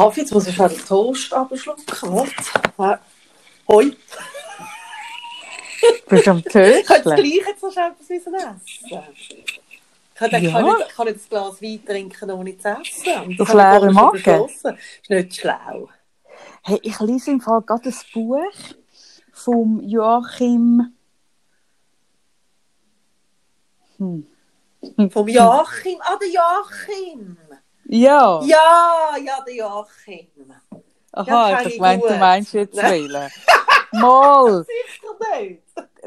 Kaffee, jetzt muss ich schon den Toast abschlucken. Warte. Hoi. Bist du am Ich kann das Tösteln? gleich jetzt noch etwas essen. Ich kann, Ja. kann, nicht, ich kann nicht das Glas Wein trinken, ohne zu essen. Das Auf leeren Magen? beschlossen. ist nicht schlau. Hey, ich lese im Fall gerade ein Buch vom Joachim. Hm. Vom Joachim. Ah, der Joachim. Ja. Ja, ja, der Joachim. Aha, ja, ich gemeint, du meinst jetzt Nein. wählen. Mal, Sicher nicht.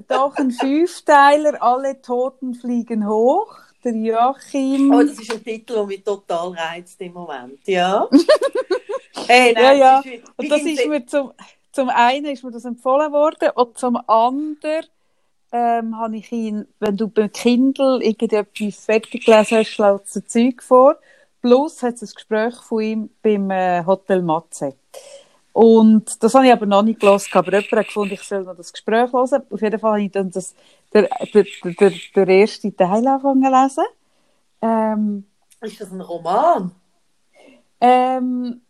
doch ein Fünfteiler, alle Toten fliegen hoch. Der Joachim. Aber das ist ein Titel, der mich total reizt im Moment. Ja. hey, Ja, ja. ist, Und das ist mir zum, zum einen ist mir das empfohlen worden und zum anderen ähm, habe ich ihn, wenn du beim Kindle irgendetwas fertig gelesen hast, schlägt es ein Zeug vor. Plus hat es ein Gespräch von ihm beim äh, Hotel Matze. Und das habe ich aber noch nicht gelesen, aber jemand hat gefunden, ich soll noch das Gespräch hören. Auf jeden Fall habe ich dann das, der, der, der, der erste Teil angefangen zu lesen. Ähm, ist das ein Roman? ähm,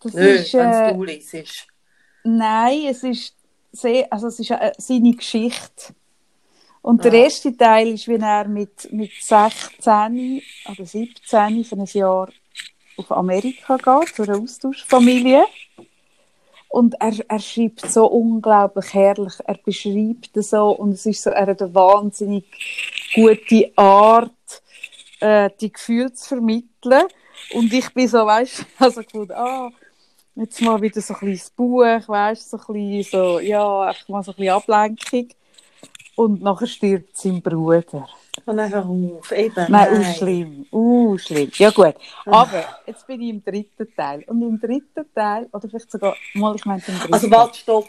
das Nö, ist, wenn äh, du liest. Nein, es ist sehr, also es ist äh, seine Geschichte. Und der erste Teil ist, wie er mit, mit 16 oder 17 für ein Jahr auf Amerika geht, zu einer Austauschfamilie. Und er, er schreibt so unglaublich herrlich, er beschreibt es so und es ist so, er hat eine wahnsinnig gute Art, äh, die Gefühle zu vermitteln. Und ich bin so, weißt du, also gefunden, ah, jetzt mal wieder so ein kleines Buch, weißt du, so ein bisschen, so, ja, einfach mal so ein bisschen Ablenkung. Und nachher stirbt sein Bruder. Und dann hör auf. Eben, Nein, uh, schlimm, uh, schlimm. Ja gut, aber jetzt bin ich im dritten Teil. Und im dritten Teil, oder vielleicht sogar, mal, ich meine im dritten. Also warte, stopp.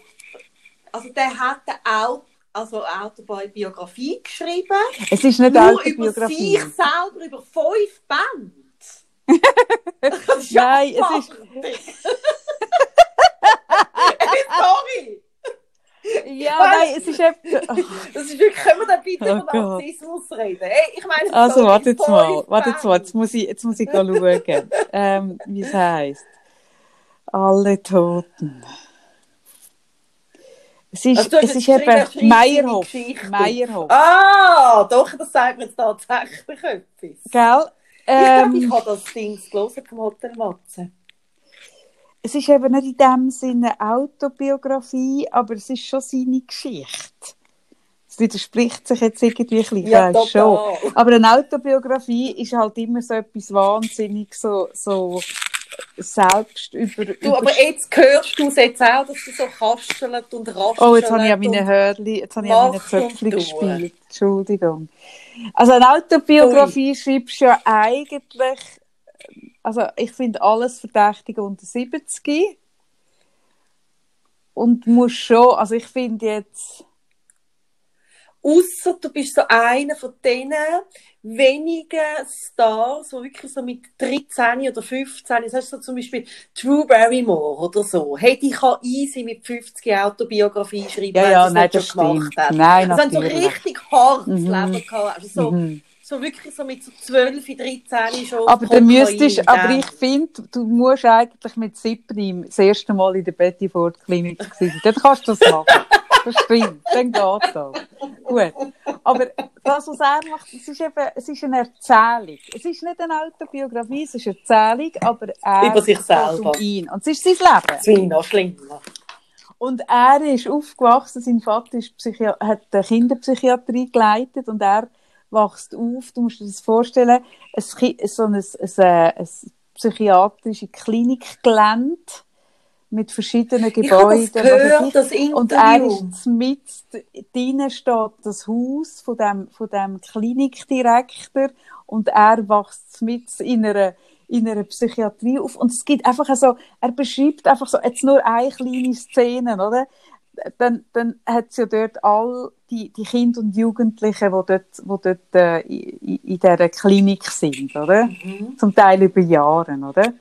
Also der hat auch also Autobiografie geschrieben. es ist nicht Nur über Autobiografie. sich selber, über fünf Bände. Nein, es ist- Sorry. Ja, nein, es ist eben... Das ist wirklich, können wir da bitte Oh Gott. Narzissmus reden? Hey, ich meine, Also, warte jetzt mal, warte jetzt mal, jetzt muss ich, jetzt muss ich schauen, ähm, wie es heisst. Alle Toten. Es ist, Also, es ist eben Meierhof. Ah, doch, das sagt mir jetzt tatsächlich etwas. Gell? Ich glaube, Ähm, ich habe das Ding gelesen vom Hotel Matze. Es ist eben nicht in dem Sinne Autobiografie, aber es ist schon seine Geschichte. Es widerspricht sich jetzt irgendwie ein bisschen, Ja, weiss schon. Aber eine Autobiografie ist halt immer so etwas wahnsinnig so, so selbst über, Du, aber jetzt hörst du es jetzt auch, dass du so kastelt und raschelt. Oh, jetzt habe ich an meine Hörli, jetzt habe ich an meine Zöpfchen gespielt. Entschuldigung. Also eine Autobiografie schreibst du ja eigentlich, also ich finde alles Verdächtige unter 70. Und musst schon, also ich finde jetzt, Ausser du bist so einer von diesen wenigen Stars, die wirklich so mit 13 oder 15, das heißt so zum Beispiel Drew Barrymore oder so, hey, die kann easy mit 50 Autobiografie schreiben, Ja, wenn ja, sie es nein, nicht schon gemacht stimmt. hat. Nein, also haben so richtig hartes Mhm. Leben gehabt, also so, mhm. So wirklich so mit so 12, 13 schon aber dann müsstest, aber ich finde, du musst eigentlich mit 7 das erste Mal in der Betty Ford Klinik sein. Dann kannst du das machen. Das stimmt, dann geht das. Gut. Aber das, was er macht, es ist eben, es ist eine Erzählung. Es ist nicht eine Autobiografie, es ist eine Erzählung, aber er Über sich selber. um ihn. Und es ist sein Leben. Das finde ich noch schlimmer. Und er ist aufgewachsen, sein Vater ist Psychi hat eine Kinderpsychiatrie geleitet und er wächst auf, du musst dir das vorstellen, ein, so ein, ein, ein, ein psychiatrische Klinikgelände mit verschiedenen Ich habe das Gebäuden. gehört, ich. das Interview. Und er ist mit drinnen steht das Haus von dem, von dem Klinikdirektor und er wächst mit in einer, in einer Psychiatrie auf. Und es gibt einfach so, er beschreibt einfach so, jetzt nur eine kleine Szene, oder? Dann, dann hat es ja dort all die, die Kinder und Jugendlichen, die dort, die dort äh, in, in dieser Klinik sind, oder? Mhm. Zum Teil über Jahre, oder?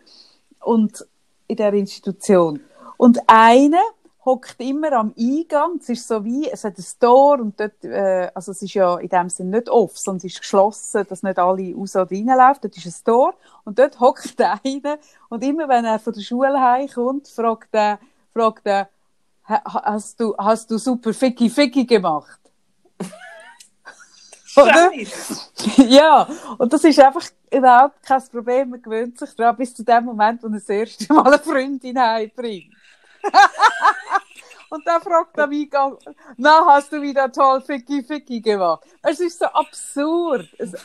Und in der Institution. Und einer hockt immer am Eingang. Es ist so wie, es hat ein Store und dort, äh, also es ist ja in dem Sinne nicht off, sondern es ist geschlossen, dass nicht alle raus oder reinlaufen. Dort ist ein Store und dort hockt einer und immer wenn er von der Schule heimkommt, fragt er, fragt er, "Ha- hast du, hast du super Ficky Ficky gemacht? Oder? Ja, und das ist einfach überhaupt kein Problem. Man gewöhnt sich daran, bis zu dem Moment, wo er das erste Mal eine Freundin heimbringt. und dann fragt er Eingang, na, hast du wieder toll Ficky Ficky gemacht? Es ist so absurd. Es, es,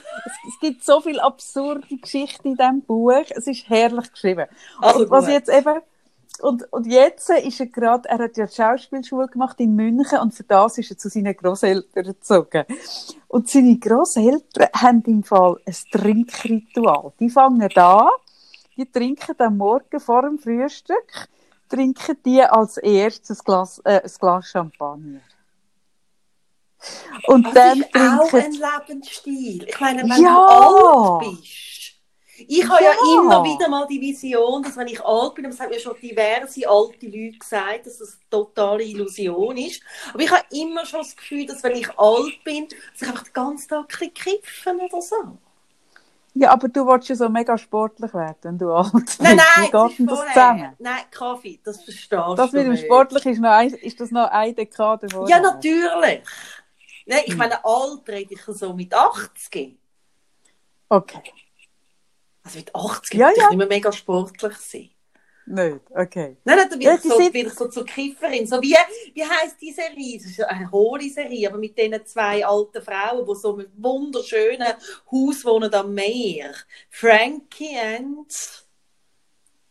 es gibt so viel absurde Geschichten in diesem Buch. Es ist herrlich geschrieben. Also und was jetzt eben und, und jetzt ist er gerade, er hat ja die Schauspielschule gemacht in München und für das ist er zu seinen Großeltern gezogen. Und seine Großeltern haben im Fall ein Trinkritual. Die fangen an, die trinken am Morgen vor dem Frühstück, trinken die als erstes ein Glas, äh, ein Glas Champagner. Und Das dann ist auch trinken ein Lebensstil. Ich meine, wenn Ja. du alt bist. Ich habe ja. Ja. immer wieder mal die Vision, dass wenn ich alt bin, das haben mir schon diverse alte Leute gesagt, dass das eine totale Illusion ist. Aber ich habe immer schon das Gefühl, dass wenn ich alt bin, dass ich einfach den ganzen Tag ein kiffen oder so. Ja, aber du willst ja so mega sportlich werden, wenn du alt bist. Nein, Wie nein, geht das denn das zusammen? Nein, Kaffee, das verstehst du Das mit dem nicht. Sportlich ist, noch ein, ist das noch eine Dekade Ja, vorher? natürlich. Nein, Hm. ich meine, alt rede ich so mit 80. Okay, Also mit 80 Ja, ja. nicht mehr mega sportlich sein. nicht, okay. Nein, nein, da bin Ja, ich so, sind- bin ich so zur Kifferin. So wie, wie heisst die Serie? Es ist eine hohle Serie, aber mit diesen zwei alten Frauen, die so einem wunderschönen Haus wohnen am Meer. Frankie and...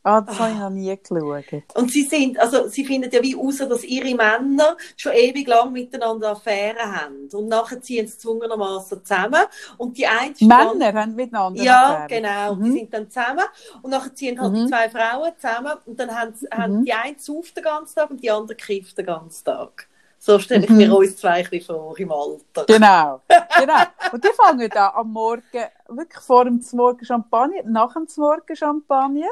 Ah, das Ah. habe ich noch nie geschaut. Und sie sind, also sie finden ja wie raus, dass ihre Männer schon ewig lang miteinander Affären haben. Und nachher ziehen sie zwungenermaßen zusammen. Und die eine Männer haben miteinander Ja, Affären. genau. Mhm. Die sind dann zusammen und nachher ziehen halt die Mhm. zwei Frauen zusammen und dann haben, haben die eine sauft den ganzen Tag und die andere kifft den ganzen Tag. So stelle ich Mhm. mir uns zwei ein bisschen vor im Alter. Genau, genau. Und die fangen da am Morgen, wirklich vor dem Morgen Champagner, nach dem Morgen Champagner.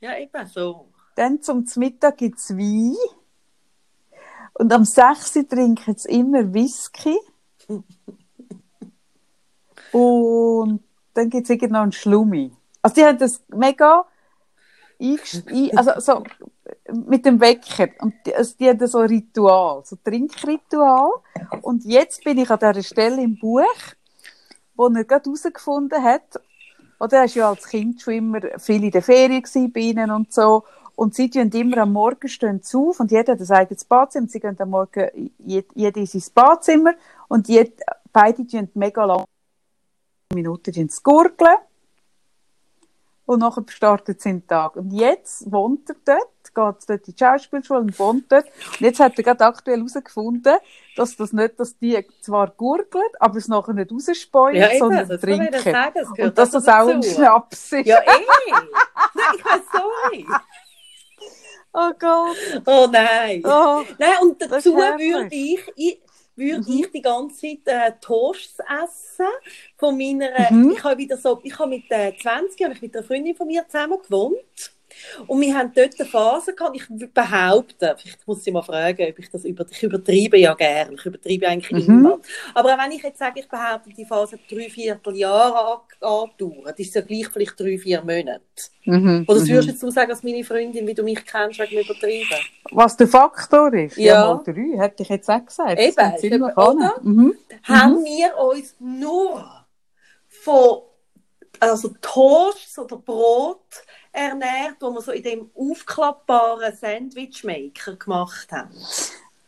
Ja, eben so. Dann zum Mittag gibt es Wein. Und am 6 Uhr trinken sie immer Whisky. Und dann gibt es irgendwie noch einen Schlummi. Also die haben das mega also so mit dem Wecker. Und die, also die haben so ein Ritual, so ein Trinkritual. Und jetzt bin ich an dieser Stelle im Buch, wo er gerade herausgefunden hat, oder er war ja als Kind schon immer viel in der Ferien gewesen, bei ihnen und so. Und sie tun immer am Morgen stehen auf und jeder hat ein eigenes Badzimmer. Sie gehen am Morgen jed- jeder in sein Badzimmer und jed, beide tun mega lange Minuten gurgeln. Und nachher startet sie den Tag. Und jetzt wohnt er dort, geht dort in die Schauspielschule und wohnt dort. Und jetzt hat er gerade aktuell herausgefunden, dass das nicht, dass die zwar gurgeln, aber es nachher nicht rausspeuen, Ja, sondern das trinken. sagen, das Und dass das auch ein. Schnaps ist. Ja, eh. Nein, sorry. Oh Gott. Oh nein. Oh. Nein, und Das dazu würde ich, ich, würde Mhm. ich die ganze Zeit äh, Toasts essen von meiner, Mhm. ich habe wieder so, ich habe mit äh, 20 habe ich mit einer Freundin von mir zusammen gewohnt und wir haben dort eine Phase gehabt, ich behaupte, vielleicht muss ich mal fragen, ob ich das über, ich übertreibe ja gerne, ich übertreibe eigentlich Mhm. immer, aber auch wenn ich jetzt sage, ich behaupte, die Phase hat drei, Vierteljahre angedauert, ist es ja gleich vielleicht drei, vier Monate. Mhm. Oder das mhm. würdest du jetzt du sagen, als meine Freundin, wie du mich kennst, wegen übertrieben? Was der Faktor ist? Ja. mal drei, hätte ich jetzt auch gesagt. Eben, eben, oder? Mhm. haben wir uns nur von also Toast oder Brot ernährt, wo wir so in dem aufklappbaren Sandwichmaker gemacht haben.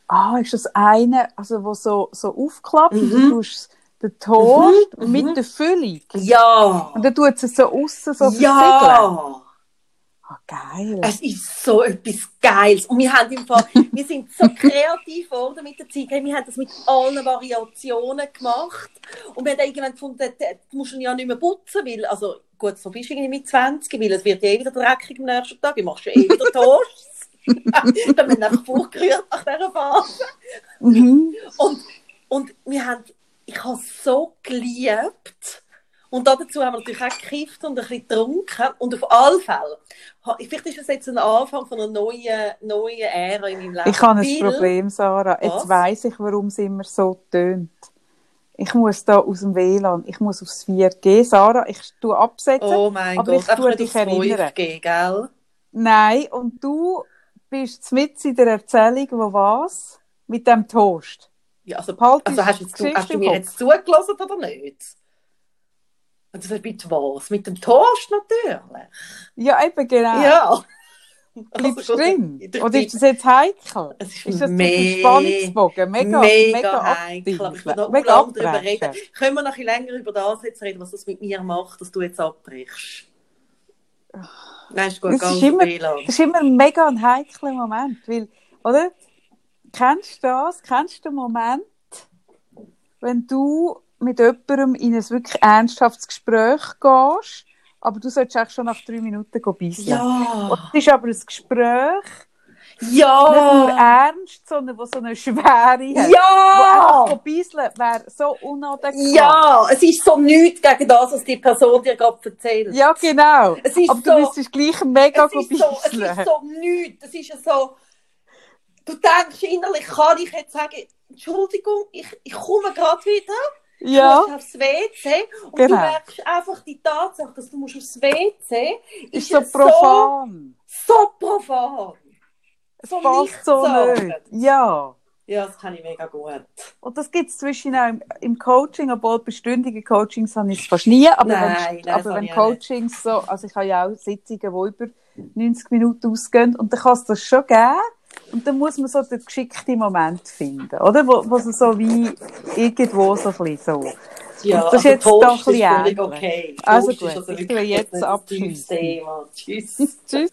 Ah, ist das eine, also wo so, so aufklappt Mhm. du tust den Toast Mhm, mit mhm. der Füllung. Ja! Und dann tut es so aussen so ja! Ah, geil. Es ist so etwas Geiles. Und wir haben im Fall, wir sind so kreativ geworden mit der Zeit. Wir haben das mit allen Variationen gemacht. Und wir haben irgendwann gefunden, du musst ihn ja nicht mehr putzen, weil, also, gut, so du irgendwie mit 20, weil es wird ja eh wieder dreckig am nächsten Tag. Du machst ja eh wieder Toast. dann werden wir einfach vorgerührt nach dieser Phase. Mhm. Und, und wir haben, ich habe es so geliebt. Und dazu haben wir natürlich auch gekifft und ein bisschen getrunken. Und auf alle Fälle, vielleicht ist das jetzt ein Anfang von einer neuen, neuen Ära in meinem Leben. Ich habe ein Problem, Sarah. Jetzt weiss ich, warum es immer so tönt. Ich muss da aus dem WLAN, ich muss aufs 4G. Sarah, ich tu absetzen. Oh mein aber Gott, ich tue dich erinnern. 5G, gell? Nein, und du bist mit in der Erzählung, wo was? Mit dem Toast. Ja, also, Halt also hast, jetzt, du, hast du mir jetzt zugelassen oder nicht? Also mit was? Mit dem Toast natürlich. Ja, eben genau. Ja. Bleibst du Also, drin? ich Oder ist das jetzt heikel? Es ist, Ist das ein Spannungsbogen? Mega, mega, mega, heikel. Aber ich aktiv. will noch Mega lange darüber reden. Können wir noch ein bisschen länger über das jetzt reden, was das mit mir macht, dass du jetzt abbrichst? Nein, ist gut, Das ist immer-. Das ist immer ein mega ein heikler Moment, weil, oder? Kennst du das? Kennst du den Moment, wenn du mit jemandem in ein wirklich ernsthaftes Gespräch gehst, aber du solltest eigentlich schon nach drei Minuten beißen. Ja. Und es ist aber ein Gespräch, nicht nur Ja. ernst, sondern wo so eine Schwere hat. Wo Ja. einfach beiseln wäre so unadäquat. Ja, es ist so nichts gegen das, was die Person dir gerade erzählt. Ja, genau. Es ist aber so, du müsstest gleich mega es ist so, es ist so nichts. Es ist ja so, du denkst innerlich, kann ich jetzt sagen, Entschuldigung, ich, ich komme gerade wieder. Ja, Du musst aufs WC und Genau. du merkst einfach die Tatsache, dass du musst aufs WC ist so ja profan. So, so profan. Es so passt so nicht. Ja. Ja, das kann ich mega gut. Und das gibt es zwischen im, im Coaching, obwohl bei stündigen Coachings habe ich es fast nie, aber Nein, wenn, nein, aber wenn. Coachings so, also ich habe ja auch Sitzungen, die über 90 Minuten ausgehen und dann kann es das schon geben und dann muss man so den geschickten Moment finden, oder? Wo, wo so, wie irgendwo so ein bisschen so. Ja, Das ist also jetzt doch ein ist bisschen völlig ähnlich. okay. Also Toast gut, ist also ich wirklich tue jetzt. Thema. Tschüss. Tschüss.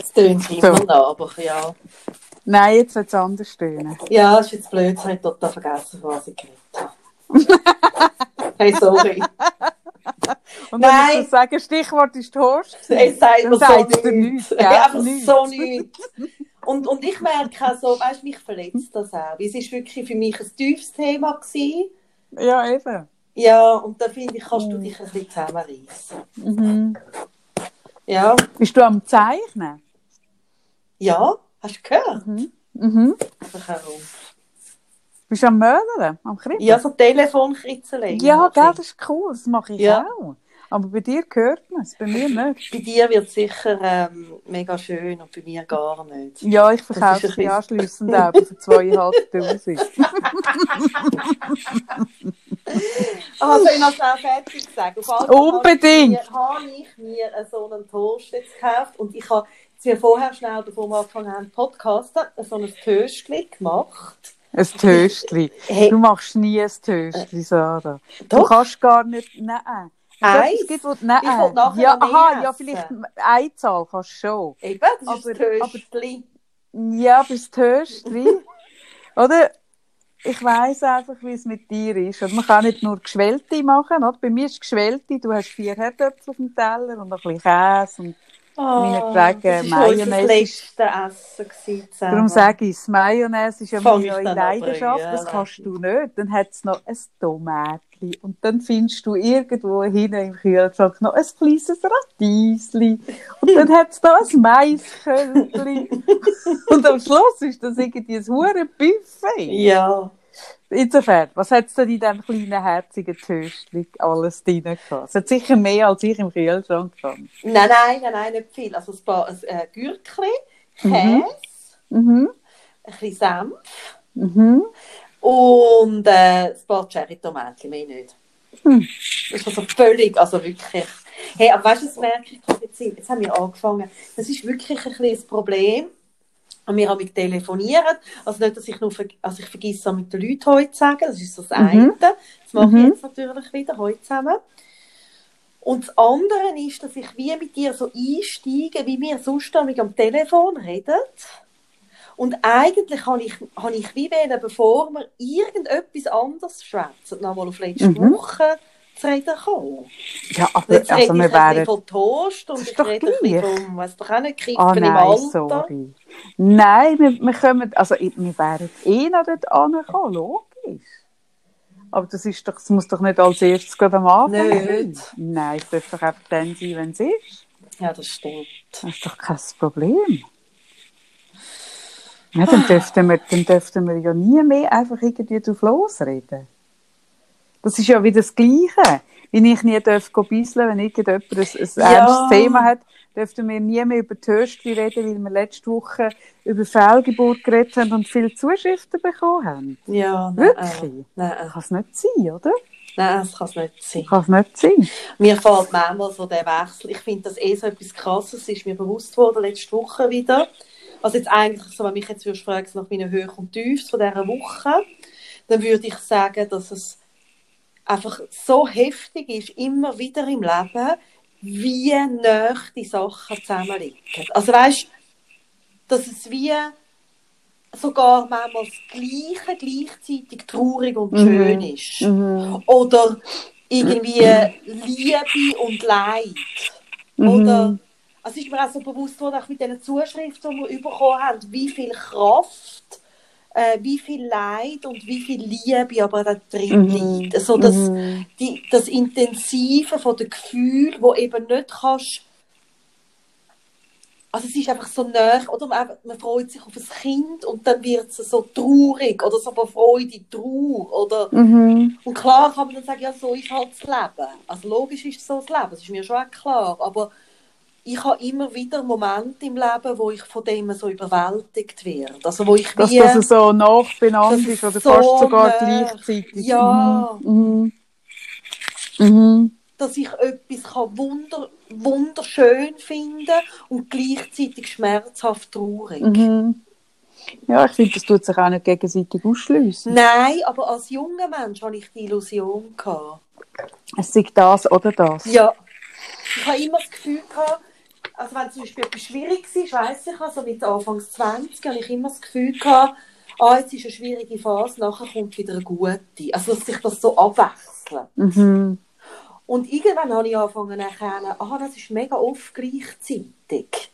Es tönt immer So. noch, aber ja. Nein, jetzt wird es anders stehen. Ja, das ist jetzt blöd, ich habe total vergessen, was ich geredet habe. hey, sorry. Und wenn Nein. ich so sage, Stichwort ist Toast, Es sagt dann mir so nichts. gell? Einfach Nichts. so nichts. Und, und ich merke auch so, weißt du, mich verletzt das auch. Es war wirklich für mich ein tiefes Thema. Gewesen. ja eben. Ja, und da finde ich, kannst du dich ein bisschen zusammenreißen. Mhm. Ja, Bist du am Zeichnen? ja, hast du gehört? Mhm. Mhm. Einfach herum. Bist du am Möllern? Am Kribbeln? Ja, so Telefonkritzeln. Ja, gell, das ist cool. Das mache ich Ja. auch. Aber bei dir hört man es, bei mir nicht. Bei dir wird es sicher ähm, mega schön und bei mir gar nicht. Ja, ich verkaufe bisschen- anschliessend auch für zweieinhalbtausend. Ah, soll ich noch schnell fertig sagen? Auf alle Fälle Unbedingt. Habe ich mir so einen Toast jetzt gekauft und ich habe jetzt mir vorher schnell, bevor wir angefangen haben, Podcasten, so ein Töstchen gemacht. Ein Töstli. Hey, Du machst nie ein Töstli, Sarah. Du doch, kannst gar nicht, nein. Es Eins? etwas gibt, wo, nein. Ich will nachher ja, aha, ja, vielleicht Einzahl kannst du schon. eben, das ist aber- ein Töstchen. Ja, bis Töstli. Oder? Ich weiss einfach, wie es mit dir ist. Und man kann nicht nur Geschwellte machen. Oder? Bei mir ist Geschwellte, du hast vier Herdöpfel auf dem Teller und ein bisschen Käse. Und Meinetwegen das war unser Mayonnaise. letztes Essen gewesen zusammen. darum sage ich es, Mayonnaise ist ja meine neue Leidenschaft. Das kannst du nicht. Dann hat es noch ein Tomatli. Und dann findest du irgendwo hinten im Kühlschrank noch ein kleines Radiesli. Und dann hat es noch ein Maiskölbli. und am Schluss ist das irgendwie ein hure Buffet. Ja. Insofern, was hat es denn in diesem kleinen, herzigen Töstchen alles drin gehabt? Es hat sicher mehr, als ich im Kühlschrank fand. Nein, nein, nein, nein, nicht viel. Also ein paar ein, äh, Gürkli, Käse, Mhm. Mhm. ein bisschen Senf Mhm. und äh, ein paar Cherry-Tomaten, mehr nicht. Hm. Das ist also völlig, also wirklich. Hey, aber weißt du, das merke ich jetzt, jetzt haben wir angefangen. Das ist wirklich ein das Problem. Und wir haben mit telefonieren. Also nicht, dass ich nur, ver also ich vergesse mit den Leuten heute zu sagen. Das ist so das Mhm. eine. Das mache Mhm. ich jetzt natürlich wieder heute zusammen. Und das andere ist, dass ich wie mit dir so einsteige, wie wir sonst am Telefon reden. Und eigentlich habe ich, habe ich wie wollen, bevor wir irgendetwas anderes schwätzen, nochmal auf letzte Mhm. Woche zu reden kommen. Ja, aber Jetzt also wir wären... von Toast und ich rede gleich. vom, weiss doch auch nicht, Kiffen Ah im nein, Alter. sorry. Nein, wir, wir kommen, also wir wären eh noch dort angekommen, logisch. Aber das, ist doch, das muss doch nicht als erstes gerade am Anfang Nicht. sein. Nein, es darf doch einfach dann sein, wenn es ist. Ja, das stimmt. Das ist doch kein Problem. Ja, dann, dürften wir, dann dürften wir ja nie mehr einfach irgendwie drauf losreden. Das ist ja wieder das Gleiche. Wie ich nie darf bisseln, wenn irgendjemand ein, ein Ja. ernstes Thema hat, dürften wir nie mehr über Höchste reden, weil wir letzte Woche über Fehlgeburt geredet haben und viele Zuschriften bekommen haben. Ja, nein. Wirklich? Nein, Kann es nicht sein, oder? nein, das kann es nicht sein. Kann es nicht sein. Mir fällt manchmal so der Wechsel. Ich finde das eh so etwas Krasses, ist mir bewusst worden letzte Woche wieder. Also jetzt eigentlich, so, wenn mich jetzt würdest fragen nach meinen Höhen und Tiefs von dieser Woche, dann würde ich sagen, dass es einfach so heftig ist, immer wieder im Leben, wie nah die Sachen zusammenliegen. Also weißt, dass es wie sogar manchmal das Gleiche gleichzeitig traurig und Mhm. schön ist. Mhm. Oder irgendwie Liebe und Leid. Mhm. Oder, also ist mir auch so bewusst worden, auch mit diesen Zuschriften, die wir bekommen haben, wie viel Kraft, äh, wie viel Leid und wie viel Liebe aber da drin Mhm. liegt. Also das, Mhm. die, das Intensive von den Gefühlen, wo eben nicht kannst, also es ist einfach so nah, oder man, man freut sich auf ein Kind und dann wird es so traurig oder so von Freude Trauer oder Mhm. und klar kann man dann sagen, ja, so ist halt das Leben. Also logisch ist so das Leben, das ist mir schon auch klar. Aber ich habe immer wieder Momente im Leben, wo ich von dem so überwältigt werde. Also wo ich Dass wie, das so benannt Das ist oder so fast sogar nah. gleichzeitig. Ja. Mhm. Mhm. Mhm. dass ich etwas kann wunder, wunderschön finden und gleichzeitig schmerzhaft traurig. Mhm. Ja, ich finde, das tut sich auch nicht gegenseitig ausschliessen. Nein, aber als junger Mensch hatte ich die Illusion. Gehabt. Es sei das oder das. Ja. Ich habe immer das Gefühl gehabt, also wenn zum Beispiel etwas schwierig war, weiss ich, also mit Anfangs 20, habe ich immer das Gefühl gehabt, ah, jetzt ist eine schwierige Phase, nachher kommt wieder eine gute. Also, dass sich das so abwechselt. Mhm. Und irgendwann habe ich angefangen zu erkennen, ah, das ist mega oft gleichzeitig.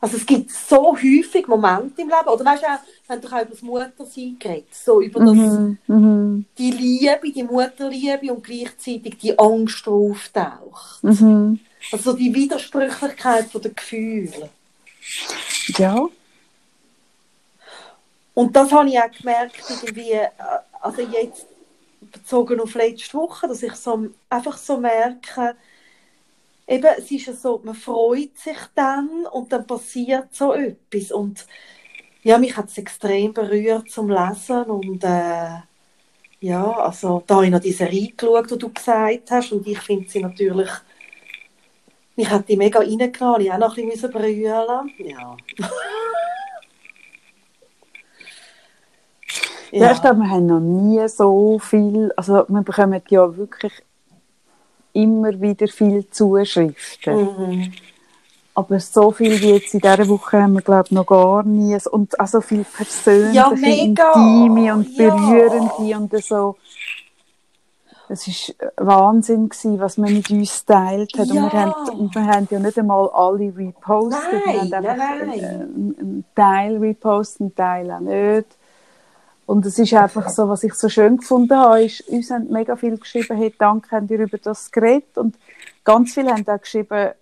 Also es gibt so häufig Momente im Leben, oder weißt du auch, wenn du auch über das Muttersein geredet, so über das, Mhm. Mhm. die Liebe, die Mutterliebe und gleichzeitig die Angst, die auftaucht. Mhm. Also die Widersprüchlichkeit der Gefühle. Ja. Und das habe ich auch gemerkt, irgendwie, äh, also jetzt bezogen auf letzte Woche, dass ich so, einfach so merke, eben, es ist ja so, man freut sich dann und dann passiert so etwas. Und ja, mich hat es extrem berührt zum Lesen und äh, ja, also da habe ich noch die Serie geschaut, die du gesagt hast und ich finde sie natürlich, mich hat die mega reingenommen, ich auch noch ein bisschen brüllen. Ja. Ja. ich glaube, wir haben noch nie so viel, also wir bekommen ja wirklich immer wieder viel Zuschriften. Mhm. Aber so viel wie jetzt in dieser Woche haben wir, glaube ich, noch gar nie. Und auch so viel persönliche, Ja, mega. intime und Ja. berührende und so. Es war Wahnsinn, gewesen, was man mit uns geteilt hat. Und, Ja. wir haben, und wir haben ja nicht einmal alle repostet. wir Nein, haben einfach nein, nein. äh, einen Teil repostet, einen Teil auch nicht. Und es ist einfach so, was ich so schön gefunden habe, ist, uns haben mega viel geschrieben, hey, danke, habt ihr über das geredet. Und ganz viele haben auch geschrieben,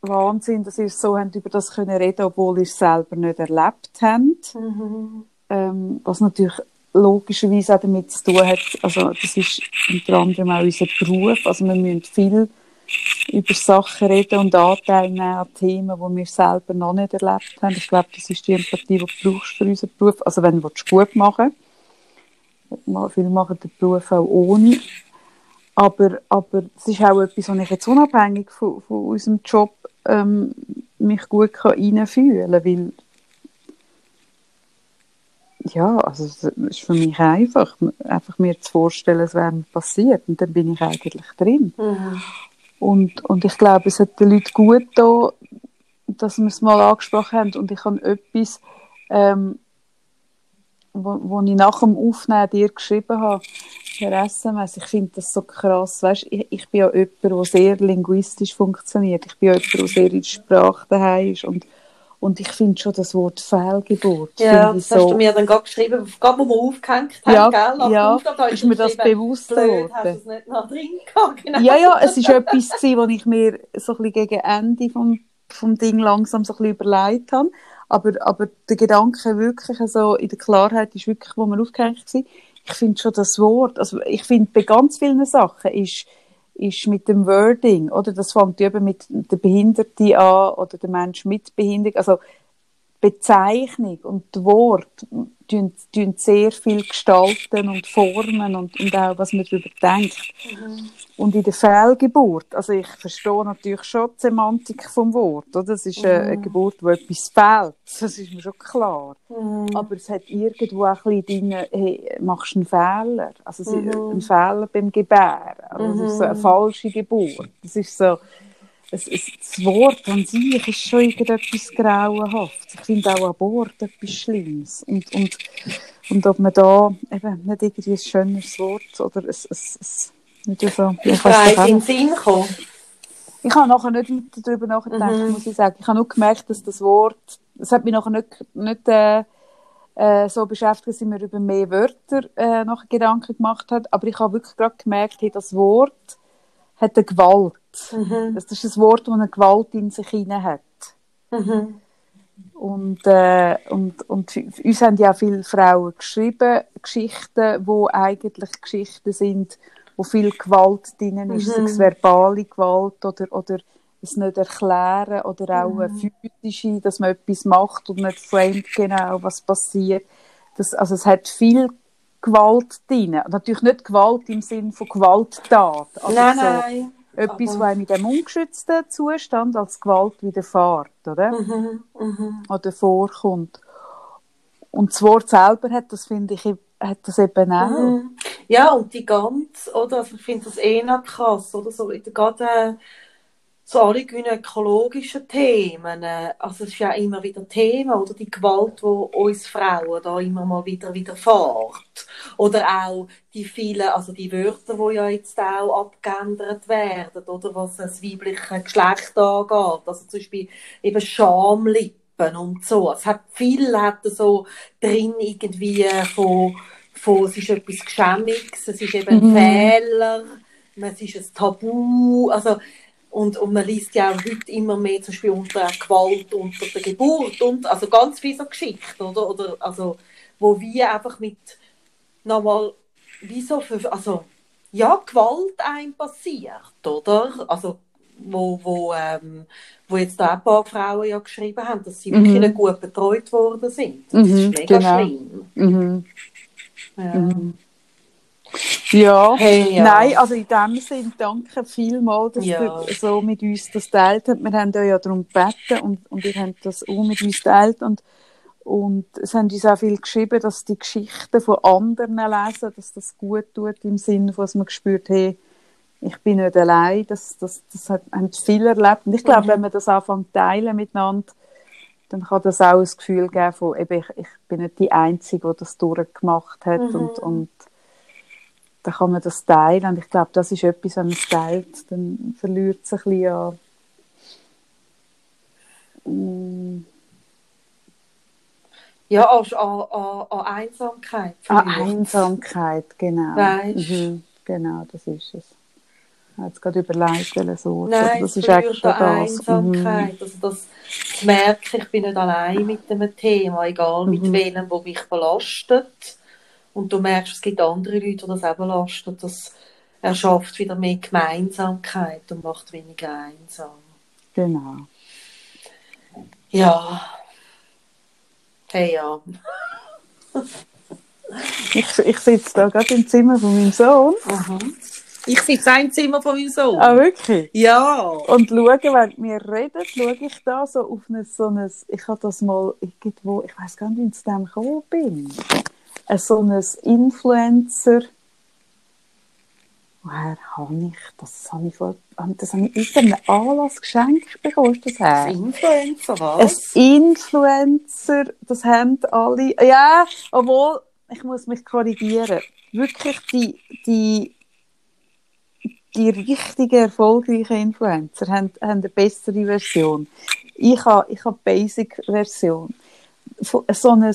Wahnsinn, dass ihr so habt über das können reden, obwohl ihr es selber nicht erlebt habt. Mhm. Ähm, was natürlich logischerweise auch damit zu tun hat, also das ist unter anderem auch unser Beruf, also wir müssen viel über Sachen reden und Anteil nehmen an Themen, die wir selber noch nicht erlebt haben. Ich glaube, das ist die Empathie, die du brauchst für unseren Beruf. Also wenn du es gut machen willst. Viele machen den Beruf auch ohne. Aber, aber es ist auch etwas, was ich jetzt unabhängig von, von unserem Job ähm, mich gut reinfühlen kann, weil ja, also es ist für mich einfach, einfach mir zu vorstellen, es wäre mir passiert und dann bin ich eigentlich drin. Mhm. Und, und ich glaube, es hat den Leuten gut da, dass wir es mal angesprochen haben und ich habe etwas, ähm, wo, wo ich nach dem Aufnehmen dir geschrieben habe, per SMS, ich finde das so krass. Weißt, ich, ich bin ja jemand, der sehr linguistisch funktioniert. Ich bin ja jemand, der sehr in der Sprache daheim ist. Und, und ich finde schon das Wort Fehlgeburt. Ja, das so, hast du mir dann gerade geschrieben, gerade wo wir aufgehängt haben, Ja, gell? Nach ja, da ist mir das bewusst blöd, hast du geworden. es nicht noch drin gehabt, genau. Ja, ja, es war etwas, gewesen, was ich mir so ein bisschen gegen Ende vom, vom Ding langsam so ein bisschen überlegt habe. Aber, aber der Gedanke wirklich so in der Klarheit ist wirklich, wo man aufgehängt war. Ich finde schon das Wort, also ich finde bei ganz vielen Sachen ist, ist mit dem Wording, oder? Das fängt eben mit der Behinderten an oder der Mensch mit Behinderung. Also Bezeichnung und Wort tun, tun sehr viel gestalten und formen und, und auch, was man darüber denkt. Und in der Fehlgeburt, also ich verstehe natürlich schon die Semantik vom Wort, oder? Das ist eine, eine Geburt, wo etwas fehlt, das ist mir schon klar. Mhm. Aber es hat irgendwo auch ein bisschen drin, hey, machst du einen Fehler? Also es ist ein Fehler beim Gebären. Also es ist so eine falsche Geburt. Das ist so, es, es, das Wort an sich ist schon irgendetwas Grauenhaftes. Ich finde auch Abort etwas Schlimmes. Und, und, und ob man da eben nicht irgendwie ein schönes Wort oder ein, ein, ein nicht so, Ich weiß in den. Sinn gekommen. Ich habe nachher nicht weiter darüber nachgedacht, Mhm. muss ich sagen. Ich habe nur gemerkt, dass das Wort, das hat mich nachher nicht, nicht äh, äh, so beschäftigt, dass ich mir über mehr Wörter äh, nachher Gedanken gemacht habe. Aber ich habe wirklich gerade gemerkt, hey, das Wort hat eine Gewalt. Mhm. Das ist ein Wort, das eine Gewalt in sich hinein hat. Mhm. Und, äh, und, und uns haben ja viele Frauen geschrieben, Geschichten, wo eigentlich Geschichten sind, wo viel Gewalt drin ist, sei es verbale Gewalt oder, oder es nicht erklären oder auch eine physische, dass man etwas macht und nicht framed genau, was passiert. Das, also es hat viel Gewalt drin. Natürlich nicht Gewalt im Sinn von Gewalttat. Also Nein, so nein. Etwas, was einem in dem ungeschützten Zustand als Gewalt widerfährt, oder? Mhm. Mhm. oder vorkommt. Und das Wort selber hat das, finde ich, hat das eben auch. Mhm. Ja, und die ganz, oder? Also ich finde das eh noch krass, oder? So, in der- gerade äh, so alle gynäkologischen Themen, äh, also es ist ja immer wieder Thema, oder? Die Gewalt, wo uns Frauen da immer mal wieder widerfährt. Oder auch die vielen, also die Wörter, die ja jetzt auch abgeändert werden, oder? Was das weibliche Geschlecht angeht. Also zum Beispiel eben Schamlippen und so. Es hat viel hat so drin irgendwie von von, es ist etwas Geschämmiges, es ist eben ein Fehler, es ist ein Tabu, also, und, und man liest ja auch heute immer mehr zum Beispiel unter Gewalt unter der Geburt und, also ganz viele so Geschichten, oder, oder, also, wo wir einfach mit, nochmal, wie so für, also, ja, Gewalt einem passiert, oder, also, wo, wo, ähm, wo jetzt da ein paar Frauen ja geschrieben haben, dass sie wirklich nicht gut betreut worden sind. Das Mhm, ist mega genau. schlimm. Mhm. Ja. Ja. Hey, ja. Nein, also in dem Sinn danke vielmals, dass Ja. ihr so mit uns das teilt habt. Wir haben euch ja darum gebeten und, und ihr habt das auch mit uns teilt und und es haben uns auch viel geschrieben, dass die Geschichten von anderen lesen, dass das gut tut im Sinne dass man gespürt hey, ich bin nicht allein, das, das, das hat, haben viele erlebt. Und ich glaube, Mhm. wenn man das anfängt zu teilen miteinander, dann kann das auch ein Gefühl geben von, eben, ich, ich bin nicht die Einzige, die das durchgemacht hat Mhm. und, und dann kann man das teilen. Und ich glaube, das ist etwas, wenn man es teilt, dann verliert es ein bisschen an, mm, Ja, an, an, an, an Einsamkeit. an. Einsamkeit, genau. Weisst. Mhm, genau, das ist es. Ich habe jetzt gerade überlegt, welches Wort. Nein, aber das es ist eigentlich schon an das. Mhm. Einsamkeit. Also das zu merken, ich bin nicht allein mit dem Thema, egal mit Mhm. welchem, wo mich belastet. Und du merkst, es gibt andere Leute, die das auch belastet. Das erschafft wieder mehr Gemeinsamkeit und macht weniger einsam. Genau. Ja. Hey, ja. Ich, ich sitze da gerade im Zimmer von meinem Sohn. Ich sitze auch im Zimmer von meinem Sohn. Ah, wirklich? Ja. Und schaue, während wir reden, schaue ich da so auf ein, so ein, ich habe das mal irgendwo, ich weiß gar nicht, wie ich zu dem gekommen bin, so ein Influencer woher habe ich das? Das habe ich, vor, das habe ich irgendeinem Anlass geschenkt bekommen. Ist das her? Influencer, Ein was? Influencer, das haben alle. Ja, obwohl, ich muss mich korrigieren. Wirklich die, die, die richtigen, erfolgreichen Influencer haben, haben eine bessere Version. Ich habe, ich habe Basic-Version. So so ein,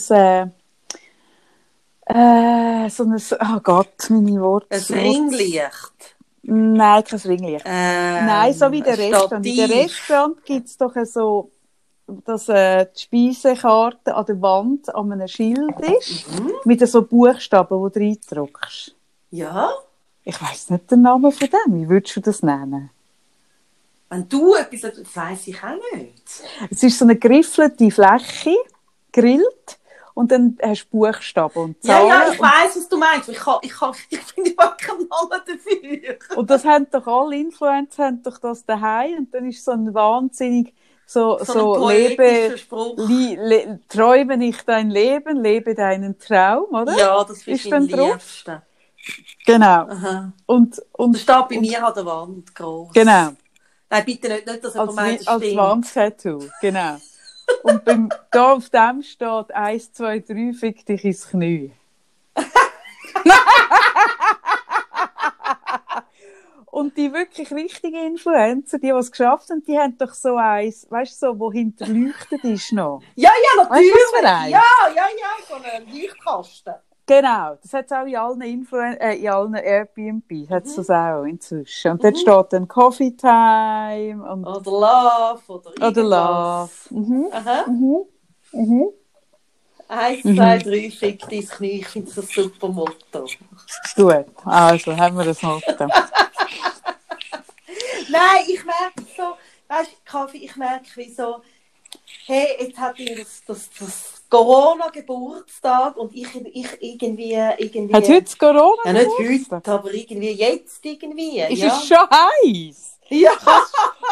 äh, so ein, oh Gott, meine Worte. Ein Ringlicht. Nein, kein Ringlicht. Ähm, Nein, so wie der Restaurant. In der. Restaurant gibt es doch so, dass äh, die Speisekarte an der Wand an einem Schild ist, Mhm. mit so Buchstaben, die du reindruckst. Ja, Ich weiss nicht den Namen von dem. Wie würdest du das nennen? wenn du etwas das weiss ich auch nicht. Es ist so eine geriffelte Fläche, grillt, und dann hast du Buchstaben und Ja, Zahlen. ja, ich weiss, was du meinst. Ich, kann, ich, kann, ich finde überhaupt keinen Namen dafür. und, und das haben doch alle Influencer haben doch das daheim und dann ist so ein wahnsinnig so, So, so, lebe, li, le, träume nicht dein Leben, lebe deinen Traum, oder? Ja, das Ist dann drauf? Genau. Aha. Und, Das und steht bei mir an der Wand groß. genau. Nein, bitte nicht, nicht dass Als, jemand meint, das als stimmt. Wandtattoo, genau. Und beim, da auf dem steht 1, 2, 3, fick dich ins Knie. Und die wirklich richtigen Influencer, die, es geschafft haben, die haben doch so eins, weißt du, so, wo hinterleuchtet ist noch. Ja, ja, natürlich. Weißt du, was ja, ja, ja, so einen Leuchtkasten. Genau, das hat es auch in allen, Influen äh, in allen Airbnb, hat es Mhm. das auch inzwischen. Und dort steht dann Coffee Time und, Oder Love oder oder Love. irgendwas. Mhm. Aha. Mhm. Mhm. Eins, Mhm. zwei, drei, fick dein Knie. Ich finde das ein super Motto. Gut, also haben wir das Motto. Nein, ich merke so, weißt du, Kaffee, ich merke wie so, hey, jetzt hat ich das, das, das Corona-Geburtstag und ich, ich irgendwie, irgendwie. Hat heute Corona? Ja, nicht heute, aber irgendwie jetzt irgendwie. Ist ja. es schon heiß? Ja.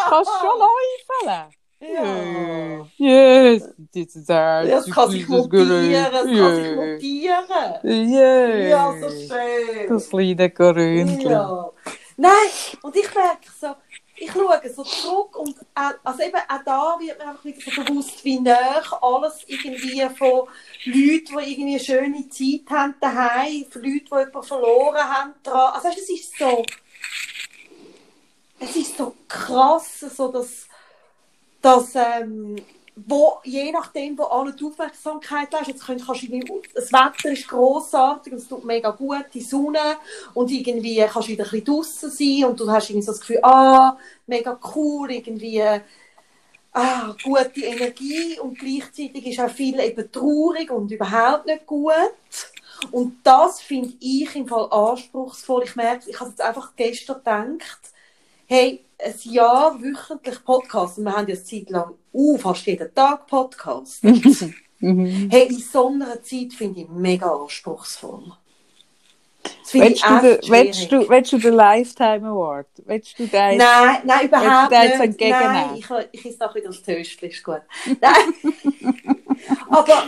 Kannst du schon läufeln? ja. Yes, this is our Das kann sich mutieren, das kann sich mutieren. Yes. Ja, so schön. Das kleine Korönchen. Ja. Nein, und ich merke so, ich schaue so zurück und auch, also eben auch da wird mir einfach wieder so bewusst, wie nah alles irgendwie von Leuten, die irgendwie eine schöne Zeit haben daheim, von Leuten, die jemanden verloren haben, dran. Also es ist so, es ist so krass, so dass, dass ähm, wo, je nachdem, wo alle die Aufmerksamkeit hast, jetzt könnt, kannst du irgendwie, das Wetter ist grossartig und es tut mega gut, die Sonne und irgendwie kannst du wieder ein bisschen draussen sein und du hast irgendwie so das Gefühl, ah, mega cool, irgendwie ah, gute Energie und gleichzeitig ist auch viel eben traurig und überhaupt nicht gut. Und das finde ich im Fall anspruchsvoll. Ich merke, ich habe jetzt einfach gestern gedacht, hey, ein Jahr wöchentlich Podcast, und wir haben ja eine Zeit lang uh, fast jeden Tag Podcast. Mhm. hey, in so einer Zeit finde ich mega anspruchsvoll. Willst du, den, echt willst, schwierig. du, willst du den Lifetime Award? Willst du den? Nein, nein, überhaupt nicht. Nein, ich, ich esse noch wieder das Töstchen, ist gut. Nein. Aber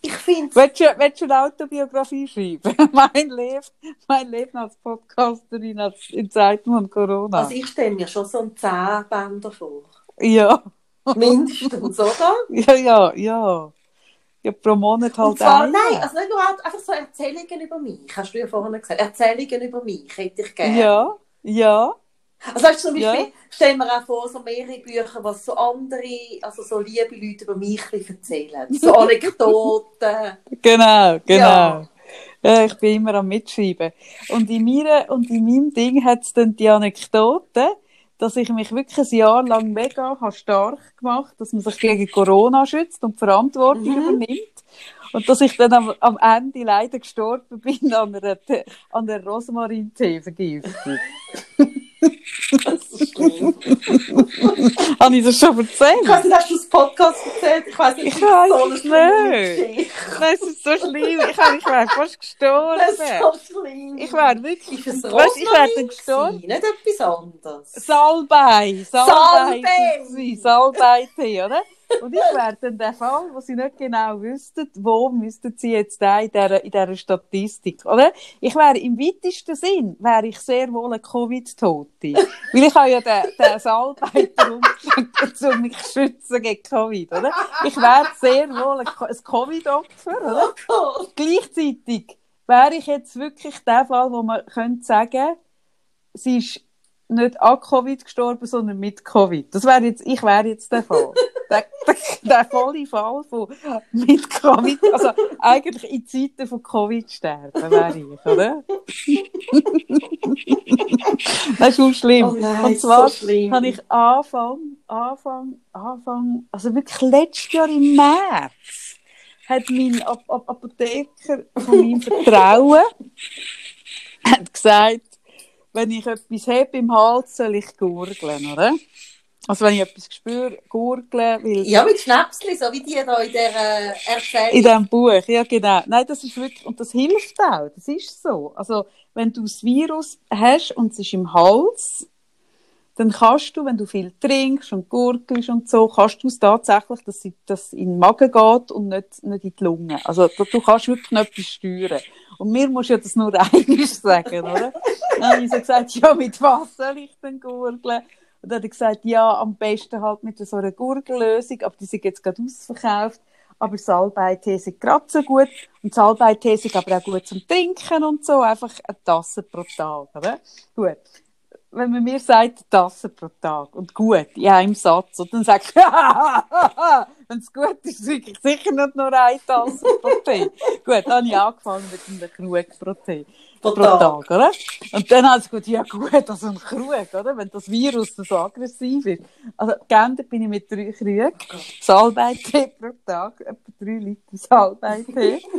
ich finde Willst du, willst du eine Autobiografie schreiben? mein, Leben, mein Leben als Podcasterin in Zeiten von Corona. also ich stelle mir schon so einen Zehn-Bänder vor. ja. Mindestens, oder? ja, ja, ja. Ja, pro Monat halt Und zwar, einen. nein, also nicht nur halt einfach so Erzählungen über mich, hast du ja vorhin gesagt. Erzählungen über mich hätte ich gerne. Ja, ja. Also weißt du, zum Beispiel, Ja. stell mir auch vor, so mehrere Bücher, was so andere, also so liebe Leute über mich erzählen. So Anekdoten. Genau, genau. Ja. Ja. ich bin immer am Mitschreiben. Und in, mir, und in meinem Ding hat es dann die Anekdote, dass ich mich wirklich ein Jahr lang mega habe stark gemacht dass man sich gegen Corona schützt und Verantwortung Mhm. übernimmt. Und dass ich dann am, am Ende leider gestorben bin an einer, Te- an einer Rosmarin-Tee-Vergiftung. Das ist schlimm. Habe ich das schon Ich weiß erzählt? nicht, hast du das Podcast erzählt? Ich weiß nicht, Ich weiss so es nicht. Nein, es ist so schlimm. Ich, ich wäre fast gestorben. Das ist so schlimm. Ich wäre wirklich, es weißt, ich wäre dann gestorben. Nicht etwas anderes. Salbei. Salbei. Salbei. Salbei-Tee, oder? Und ich wäre dann der Fall, wo sie nicht genau wüssten, wo müssten sie jetzt da in dieser, in dieser Statistik, oder? Ich wäre im weitesten Sinn, wäre ich sehr wohl eine Covid-Tote. Weil ich habe ja den, den Salbeiter umgeschickt, um mich zu schützen gegen Covid, oder? Ich wäre sehr wohl ein, Covid-Opfer, oder? Oh Gleichzeitig wäre ich jetzt wirklich der Fall, wo man könnte sagen, sie ist nicht an Covid gestorben, sondern mit Covid. Das wäre jetzt, ich wäre jetzt der Fall. der, der, der volle Fall von mit Covid, also eigentlich in Zeiten von Covid sterben wäre ich, oder? das ist schon schlimm. Oh nein, Und zwar so schlimm. habe ich Anfang, Anfang, Anfang, also wirklich letztes Jahr im März, hat mein Ap Ap Apotheker von meinem Vertrauen hat gesagt, wenn ich etwas habe im Hals, soll ich gurgeln, oder? Also wenn ich etwas spüre, gurgeln, weil Ja, mit Schnäpsli, so wie die da in dieser äh, Erzählung. in diesem Buch, ja genau. Nein, das ist wirklich, und das hilft auch, das ist so. Also wenn du das Virus hast und es ist im Hals, dann kannst du, wenn du viel trinkst und gurgelst und so, kannst du es tatsächlich, dass es dass in den Magen geht und nicht, nicht in die Lunge. Also du, kannst wirklich etwas steuern. Und mir musst du ja das nur einmal sagen, oder? Dann habe ich so gesagt, ja, mit was soll ich denn gurgeln? Und dann hat er gesagt, ja, am besten halt mit so einer Gurgellösung, aber die sind jetzt gerade ausverkauft. Aber Salbeitee sind gerade so gut. Und Salbeitee sind aber auch gut zum Trinken und so. Einfach eine Tasse pro Tag, oder? Gut. Wenn man mir sagt, Tasse pro Tag und gut, in einem Satz, und dann sagst du, wenn es gut ist, trinke ich sicher nicht nur eine Tasse pro Tee. gut, dann habe ich angefangen mit einem Krug pro Tee. Pro Pro Tag. Tag, oder? Und dann habe ich gesagt, ja gut, also ein Krug, oder? Wenn das Virus so aggressiv ist. Also, geändert bin ich mit drei Krügen. Salbeitee pro Tag, etwa drei Liter Salbeitee.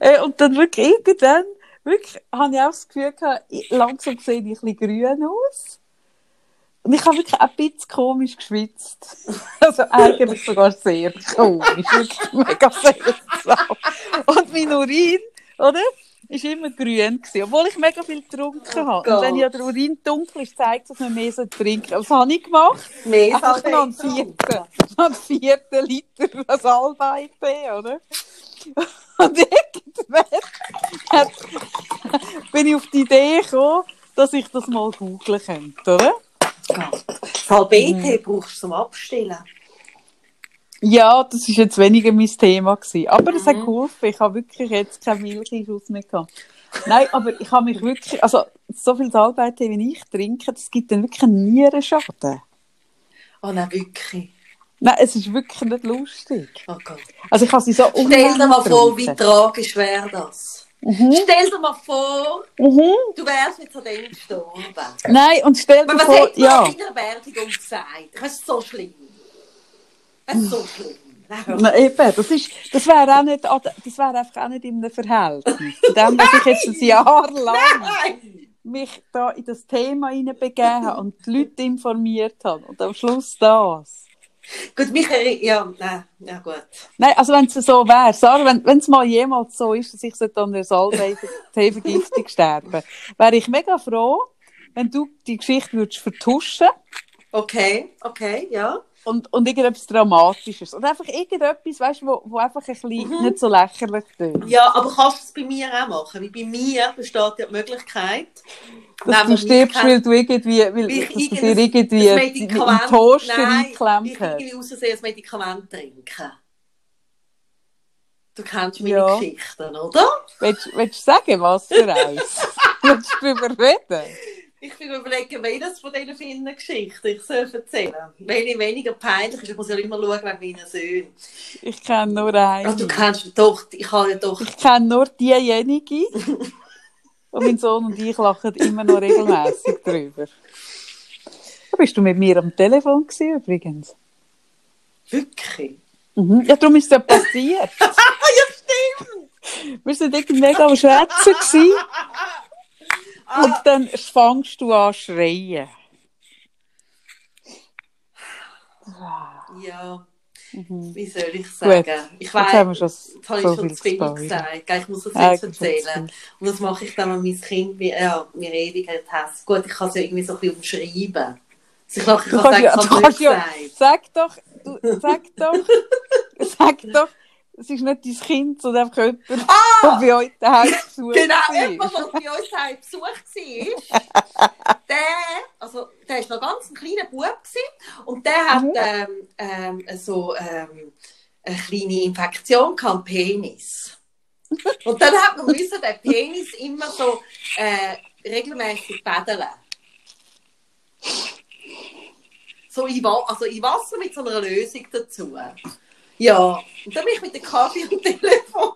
Äh, und dann wirklich irgendwann, wirklich, habe ich auch das Gefühl gehabt, langsam sehe ich ein bisschen grün aus. Und ich habe wirklich ein bisschen komisch geschwitzt. Also eigentlich sogar sehr komisch. Wirklich mega seltsam. Und mein Urin, oder? Ist immer grün gewesen, obwohl ich mega viel getrunken habe. Und wenn ja der Urin dunkel ist, zeigt es, dass man mehr trinken soll. Was habe ich gemacht? Mehr Einfach noch einen vierten, noch einen vierten Liter Salbeitee, oder? Und irgendwann hat, bin ich auf die Idee gekommen, dass ich das mal googeln könnte, oder? Salbeitee brauchst du zum Abstellen. Ja, das ist jetzt weniger mein Thema gewesen. Aber es hat Mhm. geholfen. Ich habe wirklich jetzt keinen Milcheinschuss mehr gehabt. Nein, aber ich habe mich wirklich, also so viel Salbeitee, wie ich trinke, das gibt dann wirklich einen Nierenschaden. Oh nein, wirklich. Nein, es ist wirklich nicht lustig. Oh Gott. Also ich habe sie so Stell dir mal vor, wie tragisch wäre das. Mhm. Stell dir mal vor, Mhm. du wärst jetzt an dem gestorben. Nein, und stell dir was vor, man ja. in der Beerdigung gesagt? Das ist so schlimm. Das ist so schlimm. Na, eben, das ist, das wäre auch nicht, ad- das wäre einfach auch nicht in einem Verhältnis. Zu dem, dass ich jetzt ein Jahr lang Nein! mich da in das Thema hineinbegeben habe und die Leute informiert habe. Und am Schluss das. Gut, Michael, ja, nein, ja gut. Nein, also wenn es so wäre, Sarah, wenn es mal jemals so ist, dass ich an der Salbei-Vergiftung sterben, wäre ich mega froh, wenn du die Geschichte würdest vertuschen Okay, okay, ja. Und, und irgendetwas Dramatisches. Und einfach irgendetwas, weißt du, wo, wo einfach ein bisschen Mhm. nicht so lächerlich ist. Ja, aber kannst du es bei mir auch machen? Weil bei mir besteht ja die Möglichkeit, Dass du stirbst, aber weil du irgendwie, weil, ich dass du dir irgendein- irgendwie ein in den Toaster nein, eingeklemmt ich hast. irgendwie aus Versehen ein Medikament trinken. Du kennst meine Ja. Geschichten, oder? Willst, willst du sagen, was für eins? willst du darüber reden? Ich bin überlegen, welches von diesen vielen Geschichten ich soll erzählen Welche weniger peinlich ist. Ich muss ja immer schauen wegen meinen Söhnen. Ich kenne nur eine. Ah, du kennst doch, ich habe ja doch... Ich kenne nur diejenige. und mein Sohn und ich lachen immer noch regelmäßig drüber. Da bist du mit mir am Telefon gewesen, übrigens. Wirklich? Mhm. Ja, darum ist es ja passiert. Ja, stimmt! Wir sind irgendwie mega am Schwätzen gewesen. Und dann fängst du an schreien. Ja, Mhm. wie soll ich sagen? Ich haben wir weiß, schon jetzt habe so ich schon zu viel gesagt. Ich muss das Ja, jetzt ich erzählen. Und das mache ich dann, wenn mein Kind mir, ja, mir ewig hat. Gut, ich kann es ja irgendwie so ein bisschen umschreiben. Also ich lache, ich kann sagen, ja, ich ja, sag doch, du, sag doch, sag doch, es ist nicht dein Kind, sondern einfach jemand, der bei euch daheim Besuch Genau, war. jemand, der bei uns daheim Besuch war, der, also, der war noch ganz ein kleiner Bub gewesen, und der hat Mhm. ähm, ähm, so ähm, eine kleine Infektion am Penis. Und dann hat man müssen den Penis immer so äh, regelmäßig baden. So in, also in Wasser mit so einer Lösung dazu. Ja, und dann bin ich mit dem Kaffee am Telefon.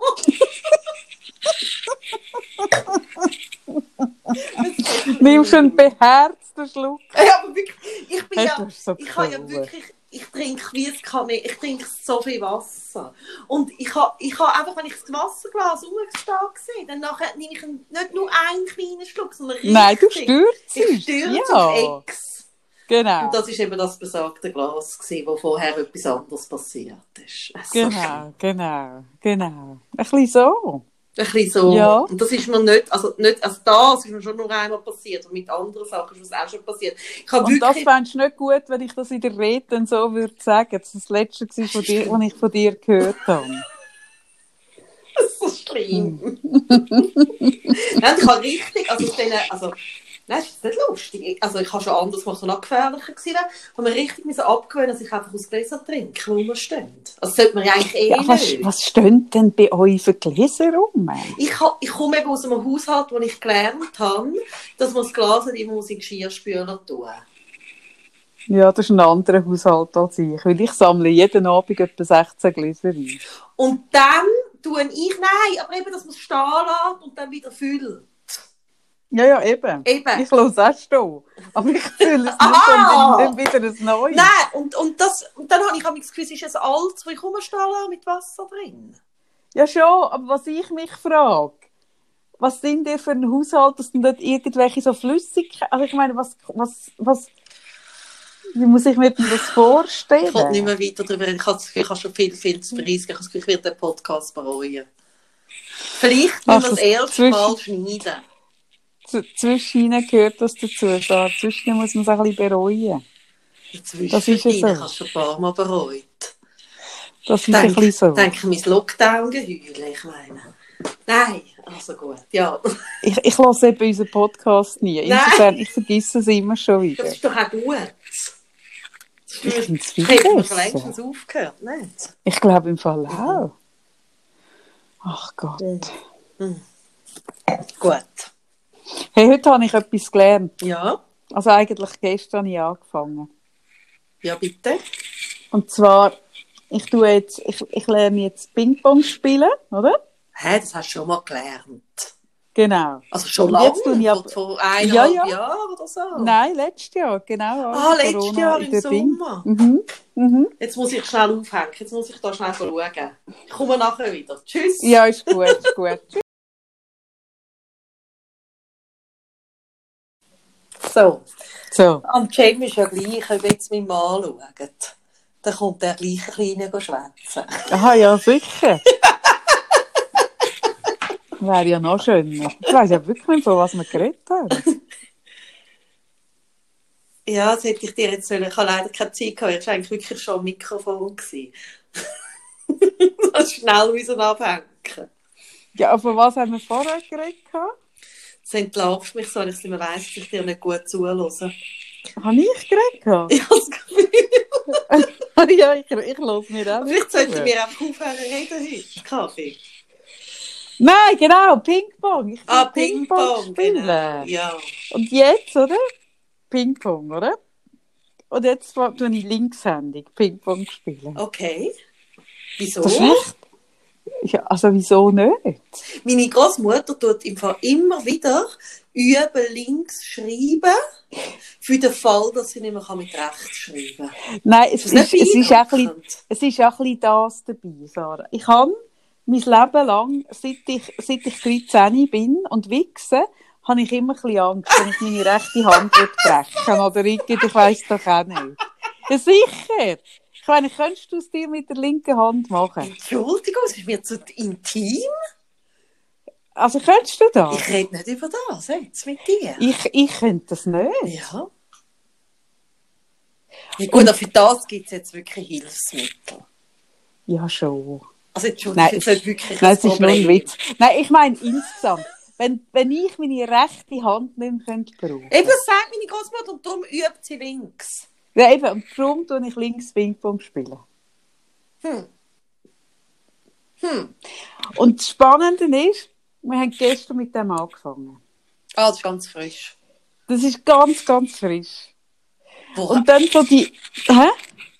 Nimmst einen beherzten Schluck. Ja, aber wirklich, ich bin ja, so ich habe ja wirklich, ich trinke wie es kann ich trinke so viel Wasser. Und ich habe, ich habe einfach, wenn ich das Wasserglas rumgestanden sehe, dann nachher nehme ich nicht nur einen kleinen Schluck, sondern richtig. Nein, du stürzt. Ich stürze ja, auf Ex. Genau. Und das war eben das besagte Glas, gewesen, wo vorher etwas anderes passiert ist. Also, Genau, genau, genau. Ein bisschen so. Ein bisschen so. Ja. Und das ist mir nicht, also nicht, also das ist mir schon nur einmal passiert und mit anderen Sachen ist es auch schon passiert. Ich habe Und das wirklich, fändest du nicht gut, wenn ich das in der Rede dann so würde sagen. Das ist das Letzte, gewesen von dir, was ich von dir gehört habe. Das ist so schlimm. Nein, ich habe richtig, also denen, also, nein, das ist nicht lustig. Also ich habe schon anders gemacht, noch gefährlicher gewesen habe mir richtig müssen abgewöhnen, dass ich einfach aus Gläsern trinke, wo man steht. Also sollte man ja eigentlich eh Ja, was, nicht. was stehen denn bei euch für Gläser rum? Ich, ha- ich komme eben aus einem Haushalt, wo ich gelernt habe, dass man das Glas nicht immer in den Geschirrspüler tun Ja, das ist ein anderer Haushalt als ich. Weil ich sammle jeden Abend etwa 16 Gläser ein. Und dann tue ich, nein, aber eben, dass man es stehen lässt und dann wieder füllt. Ja, ja, eben. Eben. Ich lasse auch stehen. Aber ich fühle es nicht Ah! und dann wieder ein neues. Nein, und, und, das, und dann habe ich das Gefühl, es ist ein altes, wo ich rumstehen lasse, mit Wasser drin. Ja, schon, aber was ich mich frage, was sind ihr für ein Haushalt, dass denn dort irgendwelche so Flüssigkeiten, also ich meine, was, was, was, wie muss ich mir das vorstellen? Ich kann nicht mehr weiter darüber. Ich habe, ich habe schon viel, viel zu preisgeben. Ich habe das Gefühl, ich werde den Podcast bereuen. Vielleicht müssen wir das erste Mal schneiden. Zwischen gehört das dazu, da. Zwischen muss man es ein bisschen bereuen. Inzwischen Das ist ja so. Ich habe es schon ein paar Mal bereut. Das ist ein Denke, bisschen so. denke mein Lockdown-Geheule, ich meine. Nein, also gut, ja. Ich, ich lasse eben unseren Podcast nie. Nein. Insofern, ich vergesse es immer schon wieder. Das ist doch auch gut. Das Ich finde es viel längstens aufgehört, nicht? Ich glaube im Fall auch. Ach Gott. Gut. Hey, heute habe ich etwas gelernt. Ja, Also eigentlich gestern habe ich angefangen. ja bitte. Und zwar, ich tue jetzt, ich, ich lerne jetzt Ping-Pong spielen, oder? Hä, das hast du schon mal gelernt. Genau. Also schon lange? jetzt tue ich ab- vor eineinhalb Ja, ja. Jahren oder so? Nein, letztes Jahr, genau. Ah, letztes Jahr im. Sommer. Mhm. Mhm. Jetzt muss ich schnell aufhängen. Jetzt muss ich da schnell schauen. Ich komme nachher wieder. Tschüss. Ja, ist gut, ist gut. So. So. Am Jamie ist ja gleich, ob jetzt meinen Mann schaut. Dann kommt der gleich Kleine schwätzen. Aha, ja, sicher. Wäre ja noch schöner. Ich weiss ja wirklich nicht, von was wir geredet haben. Ja, das hätte ich dir jetzt sollen. Ich habe leider keine Zeit gehabt. Ich war eigentlich wirklich schon am Mikrofon. das schnell müssen abhängen. Ja, aber von was haben wir vorher geredet? gehabt? Jetzt entlarvst du mich so, wenn ich es nicht mehr weiss, dass ich dir nicht gut zuhöre. Habe ich geredet? Ich habe das Gefühl, ja, ich, ich höre mir auch vielleicht sollten wir einfach aufhören reden heute. Kaffee. Nein, genau, Ping-Pong. Ah, Ping-Pong. spielen. Genau. Ja. Und jetzt, oder? Ping-Pong, oder? Und jetzt tue ich linkshändig Ping-Pong spielen. Okay. Wieso? Das ist echt? Ja, also wieso nicht? Meine Großmutter tut im Fall immer wieder üben links schreiben, für den Fall, dass sie nicht mehr mit rechts schreiben kann. Nein, es Ist ist, es, ist ein bisschen, es ist auch ein bisschen das dabei, Sarah. Ich habe mein Leben lang, seit ich, seit ich 13 bin und wichse, habe ich immer ein bisschen Angst, wenn ich meine rechte Hand würde brechen oder irgendwie, ich weiss doch auch nicht. Ja, sicher. Ich meine, könntest du es dir mit der linken Hand machen? Entschuldigung, es ist mir zu intim. Also könntest du das? Ich rede nicht über das jetzt mit dir. Ich, ich könnte das nicht. Ja. Ja, gut, aber für das gibt es jetzt wirklich Hilfsmittel. Ja, schon. Also, Entschuldigung, Nein, das ist nicht wirklich Nein, ein es ist nur ein. Witz. Nein, ich meine insgesamt. Wenn, wenn ich meine rechte Hand nicht mehr könnte brauchen Eben, das sagt meine Großmutter und darum übt sie links. Ja, eben, und darum tue ich links Ping-Pong spielen. Hm. Hm. Und das Spannende ist, wir haben gestern mit dem angefangen. Ah, das ist ganz frisch. Das ist ganz, ganz frisch. Wo Und dann so die, hä?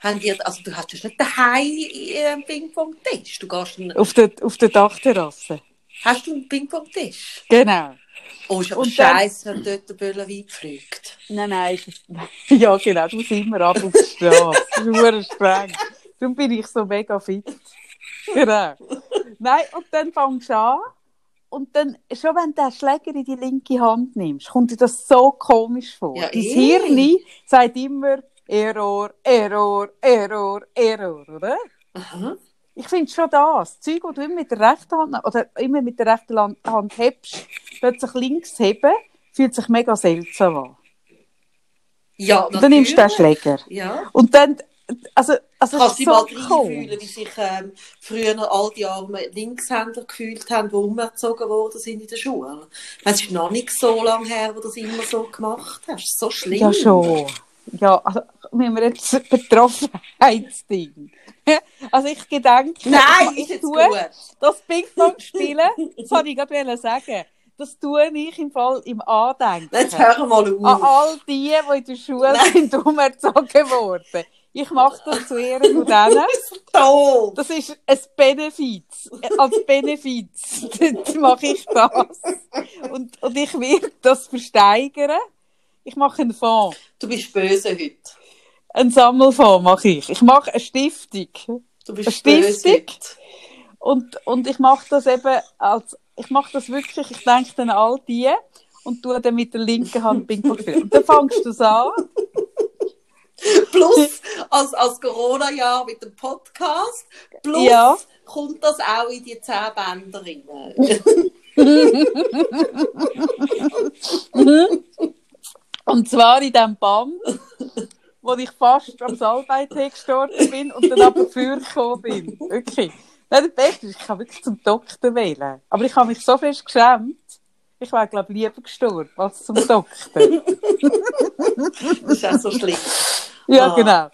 haben die, also du hast nicht daheim einen Ping-Pong-Tisch. Du gehst in, Auf der, auf der Dachterrasse. hast du einen Ping-Pong-Tisch? Genau. Oh, ist aber scheiße, wenn dort der Böller fliegt. Nein, nein, ist ja genau, du musst immer ab auf die Straße. Das ist streng. Darum bin ich so mega fit. Genau. Nein, und dann fängst du an. Und dann, schon wenn du den Schläger in die linke Hand nimmst, kommt dir das so komisch vor. Ja, Dein eh. Hirn sagt immer Error, Error, Error, Error, oder? Aha. Ich finde schon das. Das Zeug, das du immer mit der rechten Hand, oder immer mit der rechten Hand hebst, plötzlich links heben, fühlt sich mega seltsam an. Ja, Und dann nimmst du den Schläger. Ja. Und dann, also, also Kannst du ist so mal reinfühlen, wie sich ähm, früher all die armen Linkshänder gefühlt haben, die umgezogen worden sind in der Schule? Es ist noch nicht so lange her, wo du das immer so gemacht hast. So schlimm. Ja, schon. Ja, also, müssen wir jetzt Betroffenheitsding. Also, ich gedenke, Nein, ich jetzt tue gut. das Ping-Pong spielen, das wollte ich gerade sagen, das tue ich im Fall im Andenken. Jetzt hör mal An auf. all die, die in der Schule Nein. sind umerzogen worden. Ich mache das zu Ehren von denen. Toll. Das ist ein Benefiz. Als Benefiz mache ich das. Und, und ich werde das versteigern. Ich mache einen Fonds. Du bist böse heute. Einen Sammelfonds mache ich. Ich mache eine Stiftung. Du bist Eine böse Stiftung? heute. Und, und ich mache das eben als, ich mache das wirklich, ich denke dann an all die und tue dann mit der linken Hand Ping-Pong. Und dann fängst du es an. Plus, als, als Corona-Jahr mit dem Podcast, plus Ja. kommt das auch in die zehn Bänder rein. Und zwar in dem Band, wo ich fast am Salbeitee gestorben bin und dann aber vorgekommen bin. Wirklich. Nein, das Beste ist, ich kann wirklich zum Doktor wählen. Aber ich habe mich so fest geschämt, ich wäre, glaube ich, lieber gestorben als zum Doktor. Das ist auch so schlimm. Ja, Ah. genau.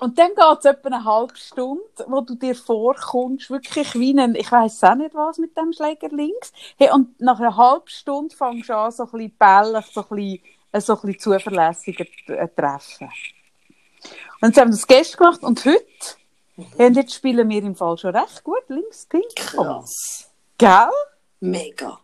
Und dann geht es etwa eine halbe Stunde, wo du dir vorkommst, wirklich wie ein, ich weiss auch nicht was mit dem Schläger links. Hey, und nach einer halben Stunde fängst du an, so ein bisschen bällig, so ein bisschen, äh, so ein bisschen zuverlässiger zu äh, treffen. Und jetzt haben wir das gestern gemacht und heute, hey, und jetzt spielen wir im Fall schon recht gut links pink. Krass. Gell? Mega.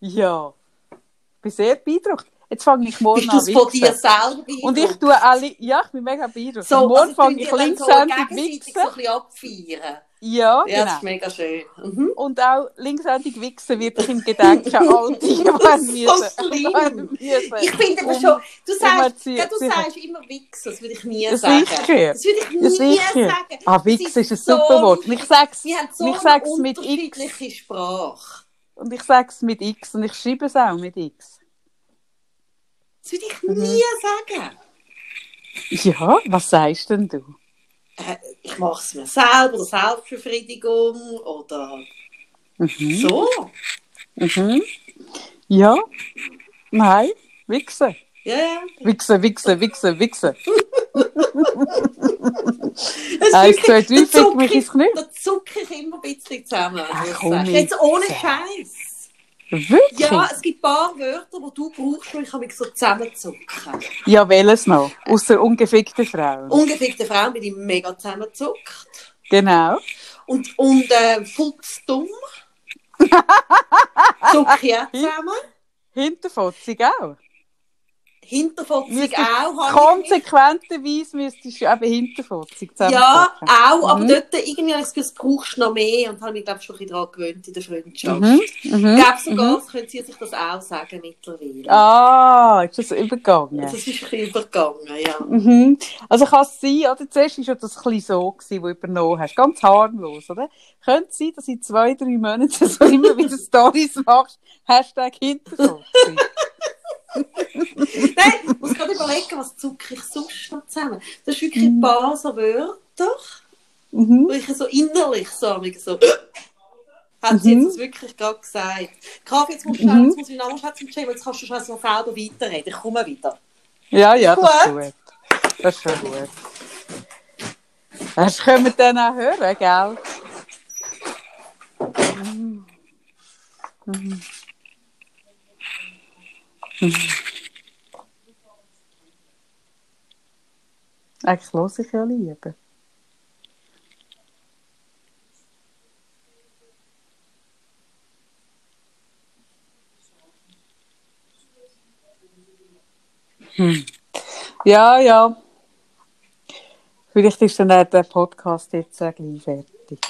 Ja. Ich bin sehr beeindruckt. Jetzt fange ich morgen Bist an du es von dir selber Und ich tue alle, ja, ich bin mega beeindruckt. so, und morgen also fange ich linkshändig so gegenseitig wichsen. so ein bisschen abfeiern. Ja, Ja, das genau. ist mega schön. Mhm. Und auch linkshändig wichsen wird ich im Gedenken an all die, die müssen. Ich finde aber Um- schon, du sagst, erzie- ja, du sicher. sagst immer Wichsen, das würde ich nie sagen. sicher. Das würde ich nie sicher. sagen. Ah, Das Wichsen ist ein so- super Wort. Ich sag's, Wir haben so ich sag's mit X. Sprache. Und ich sag's mit X. Und ich schreibe es auch mit X. Das würde ich Mhm. nie sagen. Ja, was sagst denn du? Äh, ich mache es mir selber, Selbstbefriedigung, oder Mhm. so. Mhm. Ja. Nein. Wichsen. Ja, ja. Wichsen, wichsen, wichsen, wichsen. Eins, zwei, drei, fick mich ich- ins Knie. Da zucke ich immer ein bisschen zusammen. Ach, komm. Jetzt ohne Scheiß. Wirklich? Ja, es gibt ein paar Wörter, die du brauchst, wo ich mich so zusammenzucken. Ja, welches noch? Außer ungefickte Frauen. Ungefickte Frauen bin ich mega zusammengezuckt. Genau. Und, und äh, fuchsdumm. Zucke ich auch zusammen. Hinterfotzig auch. Hinterfotzig auch. Konsequenterweise müsstest du eben hinterfotzig Ja, auch, aber Mhm. dort irgendwie habe ich das Gefühl, das brauchst du noch mehr und habe mich, glaube ich, schon ein bisschen daran gewöhnt in der Freundschaft. Mhm. Ich Mhm. glaube sogar, es können sie sich das auch sagen mittlerweile. Ah, ist das übergegangen? Das ist ein bisschen übergegangen, ja. Mhm. Also kann es sein, oder? Zuerst war ja das ein bisschen so, gewesen, wo du übernommen hast. Ganz harmlos, oder? Könnte es sein, dass in zwei, drei Monaten so immer wieder Stories machst, Hashtag Hinterfotzig. Nein, ich muss gerade überlegen, was zucke ich sonst noch zusammen. Das ist wirklich ein paar so Wörter, Mhm. wo ich so innerlich so, so hat sie jetzt das wirklich gerade gesagt. Kaffee, jetzt musst du schnell, jetzt muss ich noch schätzen, weil jetzt kannst du schon so selber weiterreden. Ich komme wieder. Ja, ja, das ist Gut. gut. Das ist schon gut. Das können wir dann auch hören, gell? Mhm. Mhm. Mhm. Eigentlich los ich ja lieber. Hm. Ja, ja. Vielleicht ist dann der Podcast jetzt auch gleich fertig.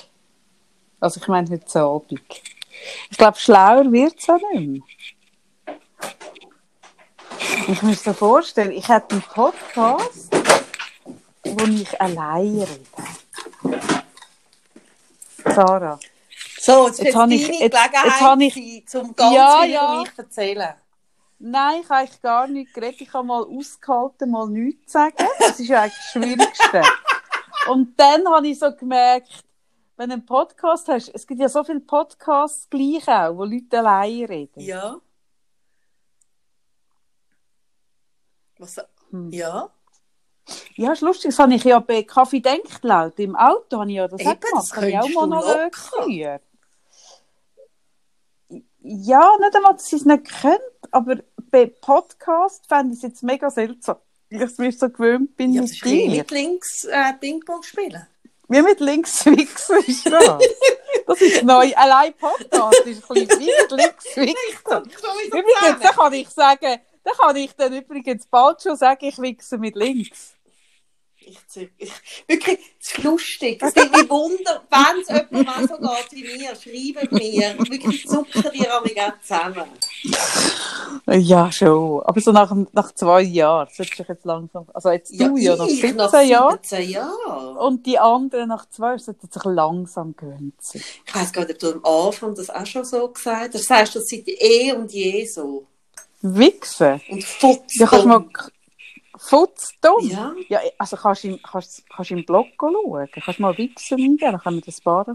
Also ich meine heute Abend. Ich glaube, schlauer wird es auch nicht mehr. Ich muss mir vorstellen, ich hätte einen Podcast, wo ich allein rede. Sarah. So, jetzt, Jetzt jetzt habe deine ich- jetzt- Gelegenheit, jetzt habe ich- zum ganz Ja, viel ja. mich erzählen. Nein, ich habe eigentlich gar nicht geredet. Ich habe mal ausgehalten, mal nichts zu sagen. Das ist ja eigentlich das Schwierigste. Und dann habe ich so gemerkt, wenn du einen Podcast hast, es gibt ja so viele Podcasts gleich auch, wo Leute allein reden. Ja. Was? Hm. Ja. Ja, ist lustig. Das habe ich ja bei Kaffee denkt laut. Im Auto habe ich ja das Eben, auch gemacht. das ich auch Monolog geführt. Ja, nicht einmal, dass sie es nicht können, aber bei Podcast fände ich es jetzt mega seltsam. Ich es mir so gewöhnt bin Ja, mit dir. mit links äh, Ping-Pong spielen. Wie mit links Wichsen ist das. Das ist neu. Allein Podcast ist ein bisschen wie mit links Wichsen. Übrigens, da kann ich sagen, da kann ich dann übrigens bald schon sagen, ich wichse mit links. Ich, ich, wirklich, es ist lustig. Es nimmt mich Wunder, wenn es jemand mal so geht wie mir, schreibt mir. Wirklich zucken die auch zusammen. Ja, schon. Aber so nach, nach zwei Jahren sollte ich jetzt langsam, also jetzt du ja nach ich 17 nach Jahren 17 Jahren. und die anderen nach zwei sollten sich langsam gewöhnen. sich. Ich weiss gar nicht, ob du am Anfang das auch schon so gesagt hast. Du sagst das seit eh und je so. Wichsen? Und futz. Ja, kannst mal futzdumm. Ja. Ja, also kannst du im, kannst, kannst im Blog schauen. Kannst du mal Wichsen eingeben, dann können wir das Paar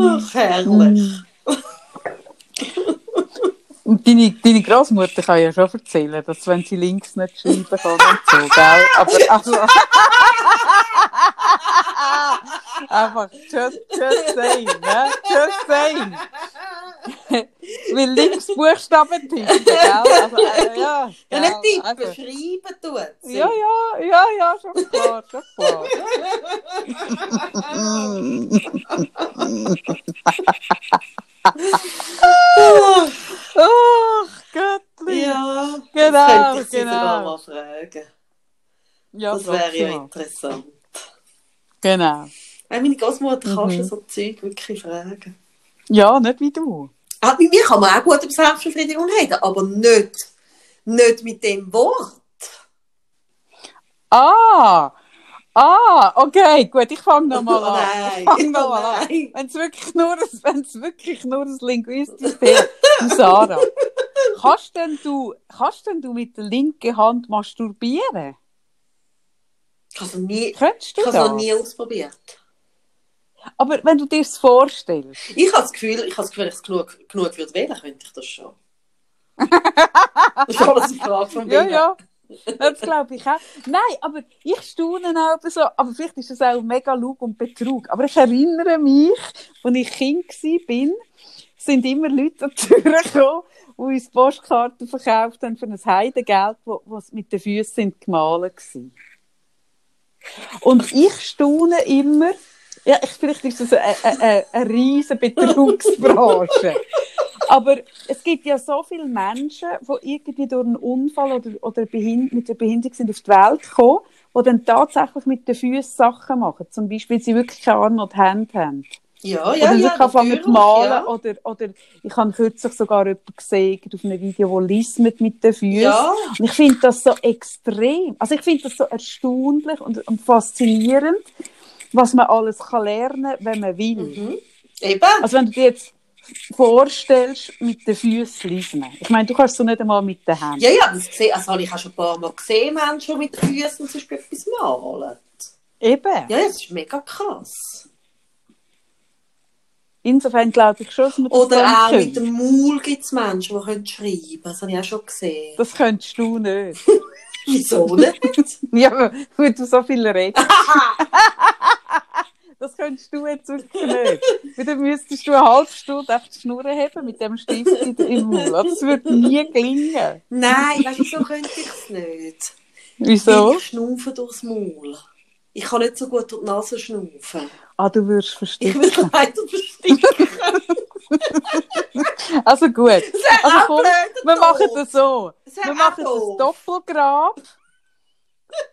Ach, herrlich. Und deine, deine Großmutter kann ja schon erzählen, dass wenn sie links nicht schreiben kann und so, gell? Aber also, einfach just, just saying, ne? Just saying. Weil links Buchstaben tippen, gell? Also, äh, ja. Ja, gell? nicht tippen, Also, schreiben tut sie. ja, ja, ja, ja, schon klar, schon klar. Ach, Göttli. Ja, Genau, das könnte ich sie sogar genau. mal fragen. Ja, Das wäre ja interessant. Genau. Weil meine Großmutter kann Mhm. schon so Zeug wirklich fragen. Ja, nicht wie du. Ah, mit mir kann man auch gut über Selbstbefriedigung reden, aber nicht, nicht mit dem Wort. Ah! Ah, okay, gut, ich fange nochmal an. Nein, Ich fange nochmal an. nein. Wenn es wirklich nur, ein- wirklich nur ein linguistisches Thema Du, Sarah, kannst denn du, kannst denn du mit der linken Hand masturbieren? Ich habe es noch nie, Könntest Aber wenn du dir das vorstellst. Ich habe das Gefühl, ich habe das Gefühl, ich es genug, genug würde wählen, könnte ich das schon. Das ist alles eine Frage von Ja, Willen. ja. Das glaube ich auch. Nein, aber ich staune auch so. Aber vielleicht ist das auch mega Lug und Betrug. Aber ich erinnere mich, als ich Kind war, sind immer Leute an die Tür gekommen, die uns Postkarten verkauft haben für ein Heidengeld, was mit den Füßen gemalt war. Und ich staune immer, ja, ich, vielleicht ist das eine, eine, eine riesige Betrugsbranche. Aber es gibt ja so viele Menschen, die irgendwie durch einen Unfall oder, oder mit einer Behinderung sind auf die Welt gekommen, die dann tatsächlich mit den Füßen Sachen machen. Zum Beispiel, weil sie wirklich keine Arme und Hände haben. Ja, ja, oder ja, wirklich anfangen natürlich, zu malen. ja. Oder, oder ich habe kürzlich sogar jemanden gesehen auf einem Video, wo lismet mit den Füßen. Ja, Und ich finde das so extrem. Also ich finde das so erstaunlich und, und faszinierend, was man alles kann lernen, wenn man will. mhm. eben. Also wenn du dir jetzt vorstellst, mit den Füßen lesen. Ich meine, du kannst so nicht einmal mit den Händen. Ja, ja, das gesehen, also habe ich auch schon ein paar Mal gesehen, Menschen, mit den Füßen zum Beispiel etwas malen. Eben. Ja, das ist mega krass. Insofern glaube ich schon, dass wir das Oder auch können. mit dem Maul gibt es Menschen, die können schreiben Das habe ich auch schon gesehen. Das könntest du nicht. Wieso nicht? ja, weil du so viel redest. Das könntest du jetzt wirklich nicht. Weil dann müsstest du eine halbe Stunde auf die Schnur haben mit dem Stift in im Mund. Das würde nie gelingen. Nein, weißt du, so könnte ich es nicht. Wieso? Ich schnaufe durchs Maul. Ich kann nicht so gut durch die Nase schnaufen. Ah, du würdest Ich versticken. will leider versticken. Also gut. Also komm, wir machen das so. Wir machen das Doppelgrab,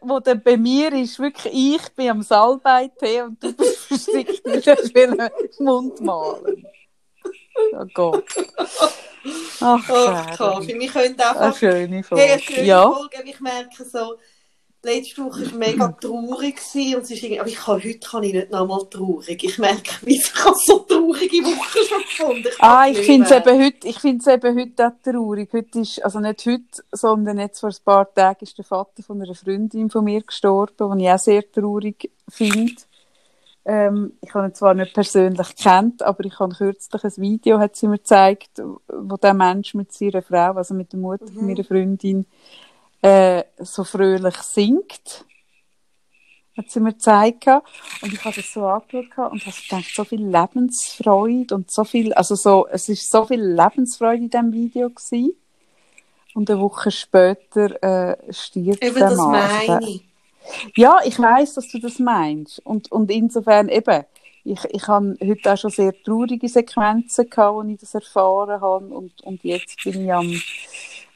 wo dann bei mir ist wirklich ich bin am Salbeitee und du bist verstickt mit einem Mund malen. Oh Gott. Ach, Ach. Kaffee, wir können Eine einfach... schöne Hey, eine Folge. schöne Ja. Folge. Ich merke so, letzte Woche war mega traurig und es ist irgendwie, aber ich kann, heute kann ich nicht nochmal traurig. Ich merke, ich habe so traurige Wochen schon gefunden. Ich Ah, ich finde es eben heute, ich eben heute auch traurig. Heute ist, also nicht heute, sondern jetzt vor ein paar Tagen ist der Vater von einer Freundin von mir gestorben, den ich auch sehr traurig finde. Ähm, ich habe ihn zwar nicht persönlich kennt, aber ich habe kürzlich ein Video, hat sie mir gezeigt, wo der Mensch mit seiner Frau, also mit der Mutter von meiner Freundin, äh, so fröhlich singt. Hat sie mir gezeigt. Und ich habe das so angeschaut und habe gedacht, so viel Lebensfreude und so viel, also so, es ist so viel Lebensfreude in diesem Video gewesen. Und eine Woche später äh, stirbt Eben, der das Mann. Also der- meine ich. ja, ich weiß, dass du das meinst. Und, und insofern eben, ich, ich habe heute auch schon sehr traurige Sequenzen gehabt, wo ich das erfahren habe. Und, und jetzt bin ich am,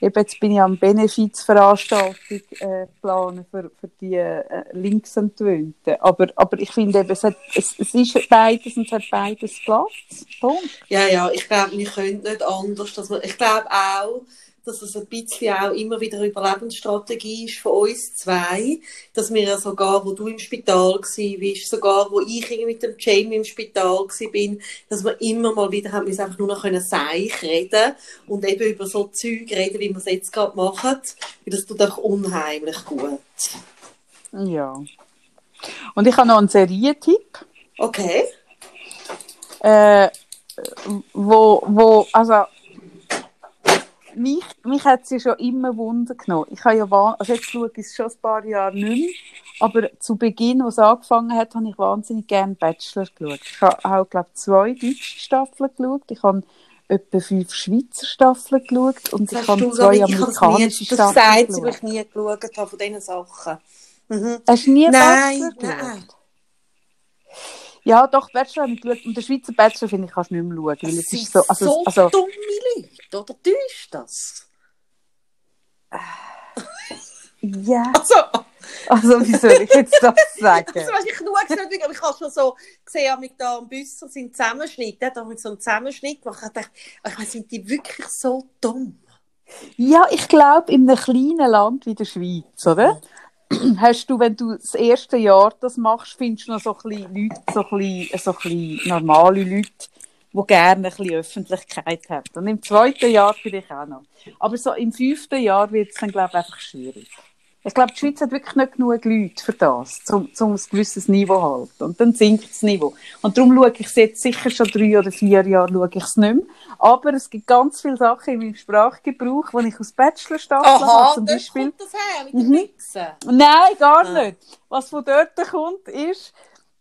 eben jetzt bin ich am Benefizveranstaltung äh, planen für, für die äh, Linksentwöhnten. Aber, aber ich finde eben, es, hat, es, es ist beides und es hat beides Platz. Punkt. Ja, ja, ich glaube, wir können nicht anders. Dass wir, ich glaube auch, dass es ein bisschen auch immer wieder eine Überlebensstrategie ist von uns zwei, dass wir ja sogar, wo du im Spital bist, sogar wo ich mit dem Jamie im Spital bin, dass wir immer mal wieder haben, wir einfach nur noch können seich reden und eben über so Zeug reden, wie wir es jetzt gerade machen, weil das tut auch unheimlich gut. Ja. Und ich habe noch einen Serientipp. Okay. äh, wo, wo, also, mich, mich hat sie schon immer Wunder genommen. Ich habe ja, also jetzt schaue ich es schon ein paar Jahre nicht mehr, aber zu Beginn, als es angefangen hat, habe ich wahnsinnig gerne Bachelor geschaut. Ich habe auch, glaube ich, zwei deutsche Staffeln geschaut. Ich habe etwa fünf Schweizer Staffeln geschaut und Das ich habe zwei nicht- ich habe das amerikanische Staffeln sagt sie, geschaut. ich nie geschaut habe von diesen Sachen. Mhm. Hast du nie Nein, Bachelor geschaut? nein. Ja, doch, Bachelor habe ich geschaut. Und den Schweizer Bachelor, finde ich, kannst du nicht mehr schauen. Weil Das es sind ist so, also, so also, dumme Leute, oder? Du ist das? ja. Also, Also, wie soll ich jetzt das sagen? das weiß ich nur gesagt, aber ich habe schon so gesehen, mit da am Büsser sind Zusammenschnitt, der hat mit so einem Zusammenschnitt gemacht. Ich dachte, ich meine, sind die wirklich so dumm? Ja, ich glaube, in einem kleinen Land wie der Schweiz, oder? Hast du, wenn du das erste Jahr das machst, findest du noch so ein bisschen Leute, so ein so ein normale Leute, die gerne ein bisschen Öffentlichkeit haben. Und im zweiten Jahr vielleicht auch noch. Aber so im fünften Jahr wird es dann, glaube ich, einfach schwierig. Ich glaube, die Schweiz hat wirklich nicht genug Leute für das, um, um ein gewisses Niveau zu halten. Und dann sinkt das Niveau. Und darum schaue ich es jetzt sicher schon drei oder vier Jahre schaue ich es nicht mehr. Aber es gibt ganz viele Sachen in meinem Sprachgebrauch, die ich aus Bachelorstaffeln habe. Zum Beispiel. kommt das her, mit dem Mhm. Nein, gar Ah. nicht. Was von dort kommt, ist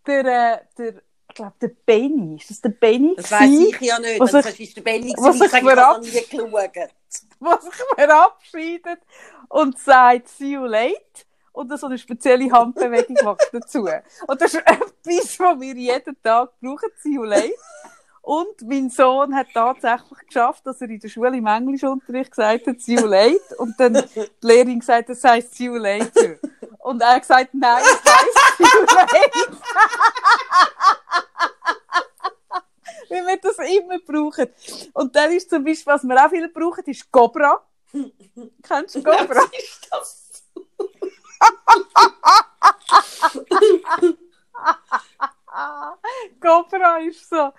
der, äh, der ich glaube, der Benny. Ist das der Benny? Das weiß ich ja nicht. was das ich- ist der Benny, was ich ich ich nie geschaut. was sich verabschiedet und sagt «See you late» und so eine spezielle Handbewegung macht dazu. Und das ist etwas, was wir jeden Tag brauchen, «See you late». Und mein Sohn hat tatsächlich geschafft, dass er in der Schule im Englischunterricht gesagt hat «See you late» und dann die Lehrerin gesagt, das heisst «See you later». Und er hat gesagt «Nein, es heisst «See you late». Weil wir das immer brauchen. Und dann ist zum Beispiel, was wir auch viel brauchen, ist Cobra. Kennst du ist das? Cobra ist so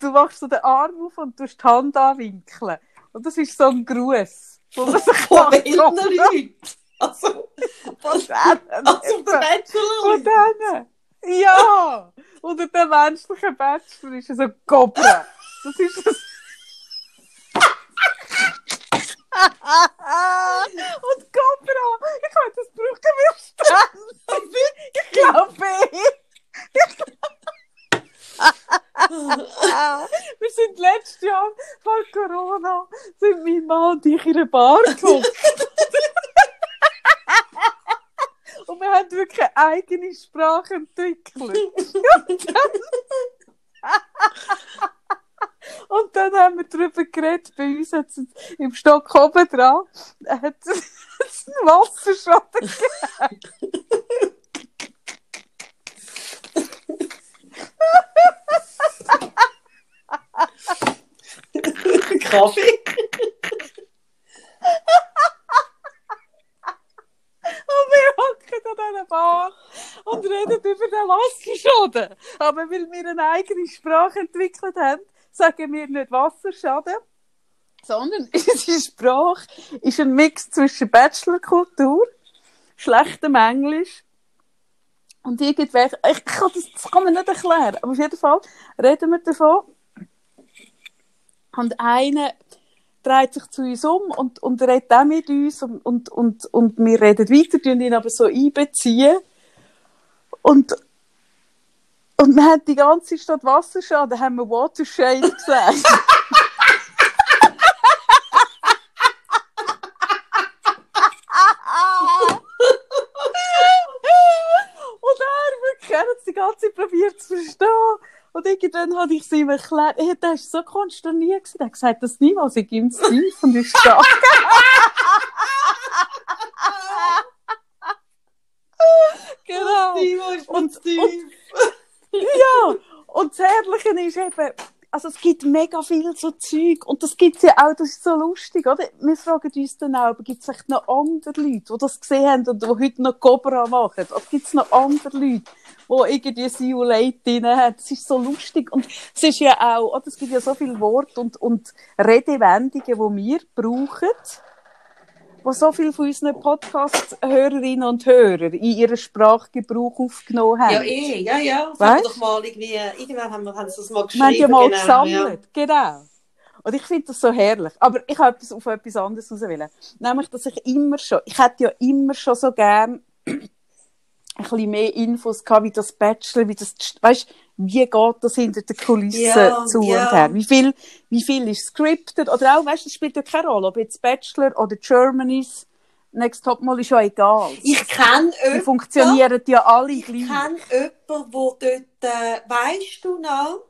du machst so den Arm auf und tust die Hand anwinkeln. Und das ist so ein Gruß. Von welchen Leuten? Also, was, also der Von Bachelor. denen. Ja! Unter den menschlichen Bachelor ist es ein Cobra. Das ist es. Und Cobra, ich meine, das brauchen wir ständig. Ich glaube, wir sind letztes Jahr vor Corona, sind mein Mann und ich in einer Bar gekommen. Und wir haben wirklich eine eigene Sprache entwickelt. Und dann haben wir darüber geredet, bei uns hat es im Stock oben dran, hat es einen Wasserschaden gegeben. Kaffee. Und wir hocken an dieser Bar und reden über den Wasserschaden. Aber weil wir eine eigene Sprache entwickelt haben, sagen wir nicht Wasserschaden, sondern unsere Sprache ist ein Mix zwischen Bachelorkultur, schlechtem Englisch und irgendwelche, ich kann das, das kann man nicht erklären, aber auf jeden Fall reden wir davon. Und einer dreht sich zu uns um und, und redet auch mit uns und, und, und, und wir reden weiter, tun ihn aber so einbeziehen. Und, und wir haben die ganze Stadt Wasserschaden, haben wir Watershade gesagt. und er er hat die ganze Zeit probiert zu verstehen. Und irgendwann habe ich es ihm erklärt. Hey, der war so konsterniert. Er hat gesagt, das niemals ich ihm zu tief und ist da. genau. Und- und. Ja, und das Herrliche ist eben, also es gibt mega viel so Zeug und das gibt es ja auch, das ist so lustig, oder? Wir fragen uns dann auch, gibt es echt noch andere Leute, die das gesehen haben und die heute noch Cobra machen? Oder gibt es noch andere Leute, die irgendwie See You Late drin haben? Das ist so lustig und es ist ja auch, oder? es gibt ja so viele Worte und, und Redewendungen, die wir brauchen, die so viele von unseren Podcast-Hörerinnen und Hörern in ihren Sprachgebrauch aufgenommen haben. Ja, eh, ja, ja. Das haben wir doch mal irgendwie, irgendwann haben wir, haben das mal Wir geschrieben. haben ja mal genau, gesammelt, genau. Und ich finde das so herrlich. Aber ich habe etwas auf etwas anderes raus wollen. Nämlich, dass ich immer schon, ich hätte ja immer schon so gern ein bisschen mehr Infos gehabt, wie das Bachelor, wie das, weißt, wie geht das hinter den Kulissen Ja, zu ja. und her? Wie viel, wie viel ist scripted? Oder auch, weißt, es spielt ja keine Rolle, ob jetzt Bachelor oder Germany's Next Topmodel ist ja egal. Ich kenne Die jemanden, funktionieren ja alle ich gleich. kenne jemanden, wo dort, äh, weisst du noch,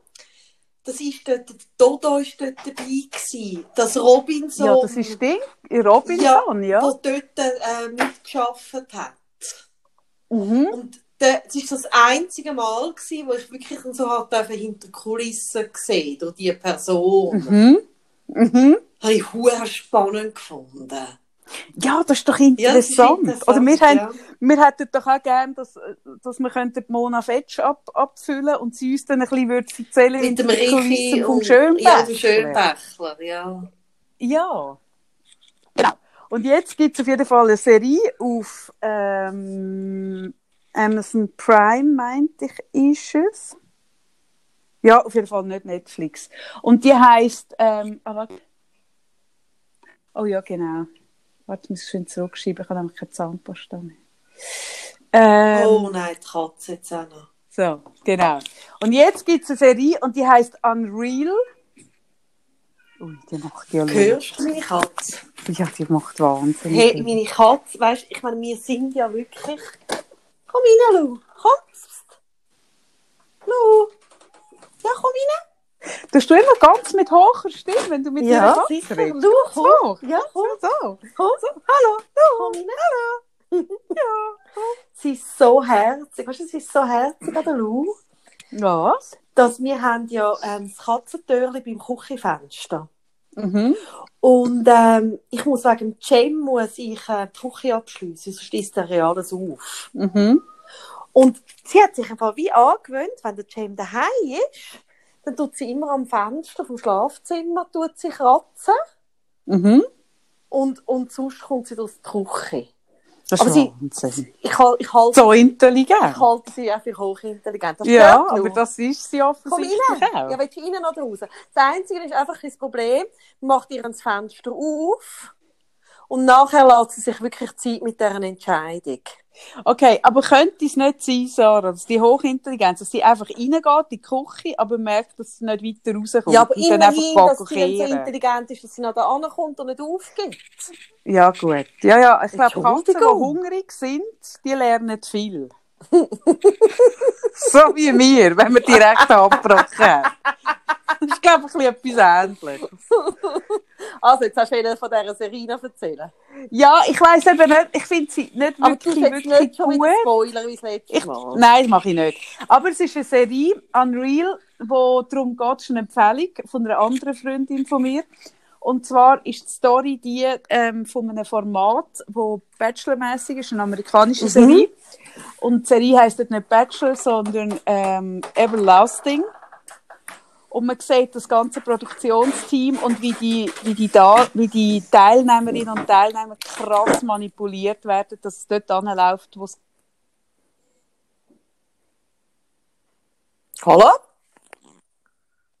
das ist dort, der Dodo ist dort dabei gewesen, das Robinson, Ja, das ist Ding. Robinson, ja. wo dort äh, mitgearbeitet hat. Mhm. Und der- es war das einzige Mal, gewesen, wo ich wirklich so halt hinter Kulissen gesehen durch diese Person. Mhm. Mhm. Habe ich hure spannend gefunden. Ja, das ist doch Ja, das ist interessant. interessant, Oder wir, haben, ja. wir hätten doch auch gerne, dass, dass wir könnten Mona Fetsch ab, abfüllen und sie uns dann ein bisschen würde erzählen Mit dem Richi Kulissen vom und Schönbächler. ja, dem Schönbächler, ja. Ja. Und jetzt gibt es auf jeden Fall eine Serie auf ähm, Amazon Prime, meinte ich, ist es. Ja, auf jeden Fall nicht Netflix. Und die heisst, ähm, warte. Oh ja, genau. Warte, ich muss schön zurückschreiben, ich habe nämlich keine Zahnpasta mehr. Ähm, oh nein, die Katze jetzt auch noch. So, genau. Und jetzt gibt es eine Serie und die heißt Unreal. Ui, die macht ja Hörst du meine Katze? Ja, die macht Wahnsinn. Hey, meine Katze, weißt du, ich meine, wir sind ja wirklich. Komm rein, Lu. Komm. Psst. Lu. Ja, komm rein. Tust du immer ganz mit hoher Stimme, wenn du mit Ja, deiner Katze redest? Lu, So, komm. Ja, komm. so. Komm. so. Hallo, du. Komm rein. Ja. Sie ist so herzig. Weißt du, sie ist so herzig an der Lu, Was? Dass wir haben ja ähm, das Katzentürchen beim Küchenfenster. Mhm. Und ähm, ich muss sagen, Cem muss ich äh, die Küche abschliessen, sonst ist der ja alles auf. Mhm. Und sie hat sich einfach wie angewöhnt, wenn der Cem daheim ist, dann tut sie immer am Fenster vom Schlafzimmer tut sie kratzen Mhm. und, und sonst kommt sie aus der Küche. Das Aber sie- Wahnsinn. Ich, hal- ich, halte, So intelligent. ich halte sie auch für hochintelligent. Das Ja, aber das ist sie Komm offensichtlich rein. auch. Ja, willst du rein oder draußen? Das Einzige ist einfach das Problem, macht ihr das Fenster auf und nachher lässt sie sich wirklich Zeit mit dieser Entscheidung. Okay, aber könnte es nicht sein, Sarah, dass die Hochintelligenz, dass sie einfach reingeht in die Küche, aber merkt, dass sie nicht weiter rauskommt Ja, aber und dann einfach dass sie so intelligent ist, dass sie noch da ankommt und nicht aufgibt. Ja, gut. Ja, ja, ich glaube, Katzen, die hungrig sind, die lernen viel. So wie wir, wenn wir direkt abgebrochen haben. Das ist, glaube ich, etwas Ähnliches. Also, jetzt hast du ihnen von dieser Serena erzählen. Ja, ich weiss eben nicht, ich finde sie nicht Aber du wirklich, jetzt wirklich nicht schon gut. wieder Spoiler wie das letzte Ich, Mal. nein, das mache ich nicht. Aber es ist eine Serie, Unreal, wo darum geht, es ist eine Empfehlung von einer anderen Freundin von mir. Und zwar ist die Story die ähm, von einem Format, wo Bachelor-mäßig ist, eine amerikanische Serie. Und die Serie heisst dort nicht Bachelor, sondern ähm, Everlasting. Und man sieht das ganze Produktionsteam und wie die, wie die, da, wie die Teilnehmerinnen und Teilnehmer krass manipuliert werden, dass es dort anläuft, wo es Hallo?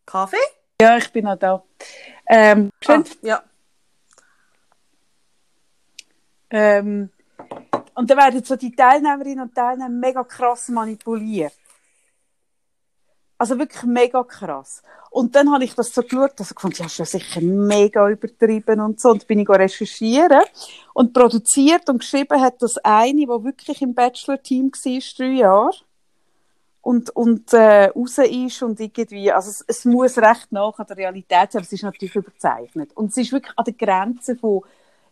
Kaffee? Ja, ich bin auch da. Ähm, schön. Ah, ja. Ähm, und dann werden so die Teilnehmerinnen und Teilnehmer mega krass manipuliert. Also wirklich mega krass. Und dann habe ich das so geschaut, also gefunden, ja, ist ja sicher mega übertrieben und so. Und bin ich recherchieren. Und produziert und geschrieben hat das eine, die wirklich im Bachelor-Team war, drei Jahre. Und, und äh, raus ist und irgendwie, also es, es muss recht nach an der Realität sein, aber es ist natürlich überzeichnet. Und es ist wirklich an der Grenze von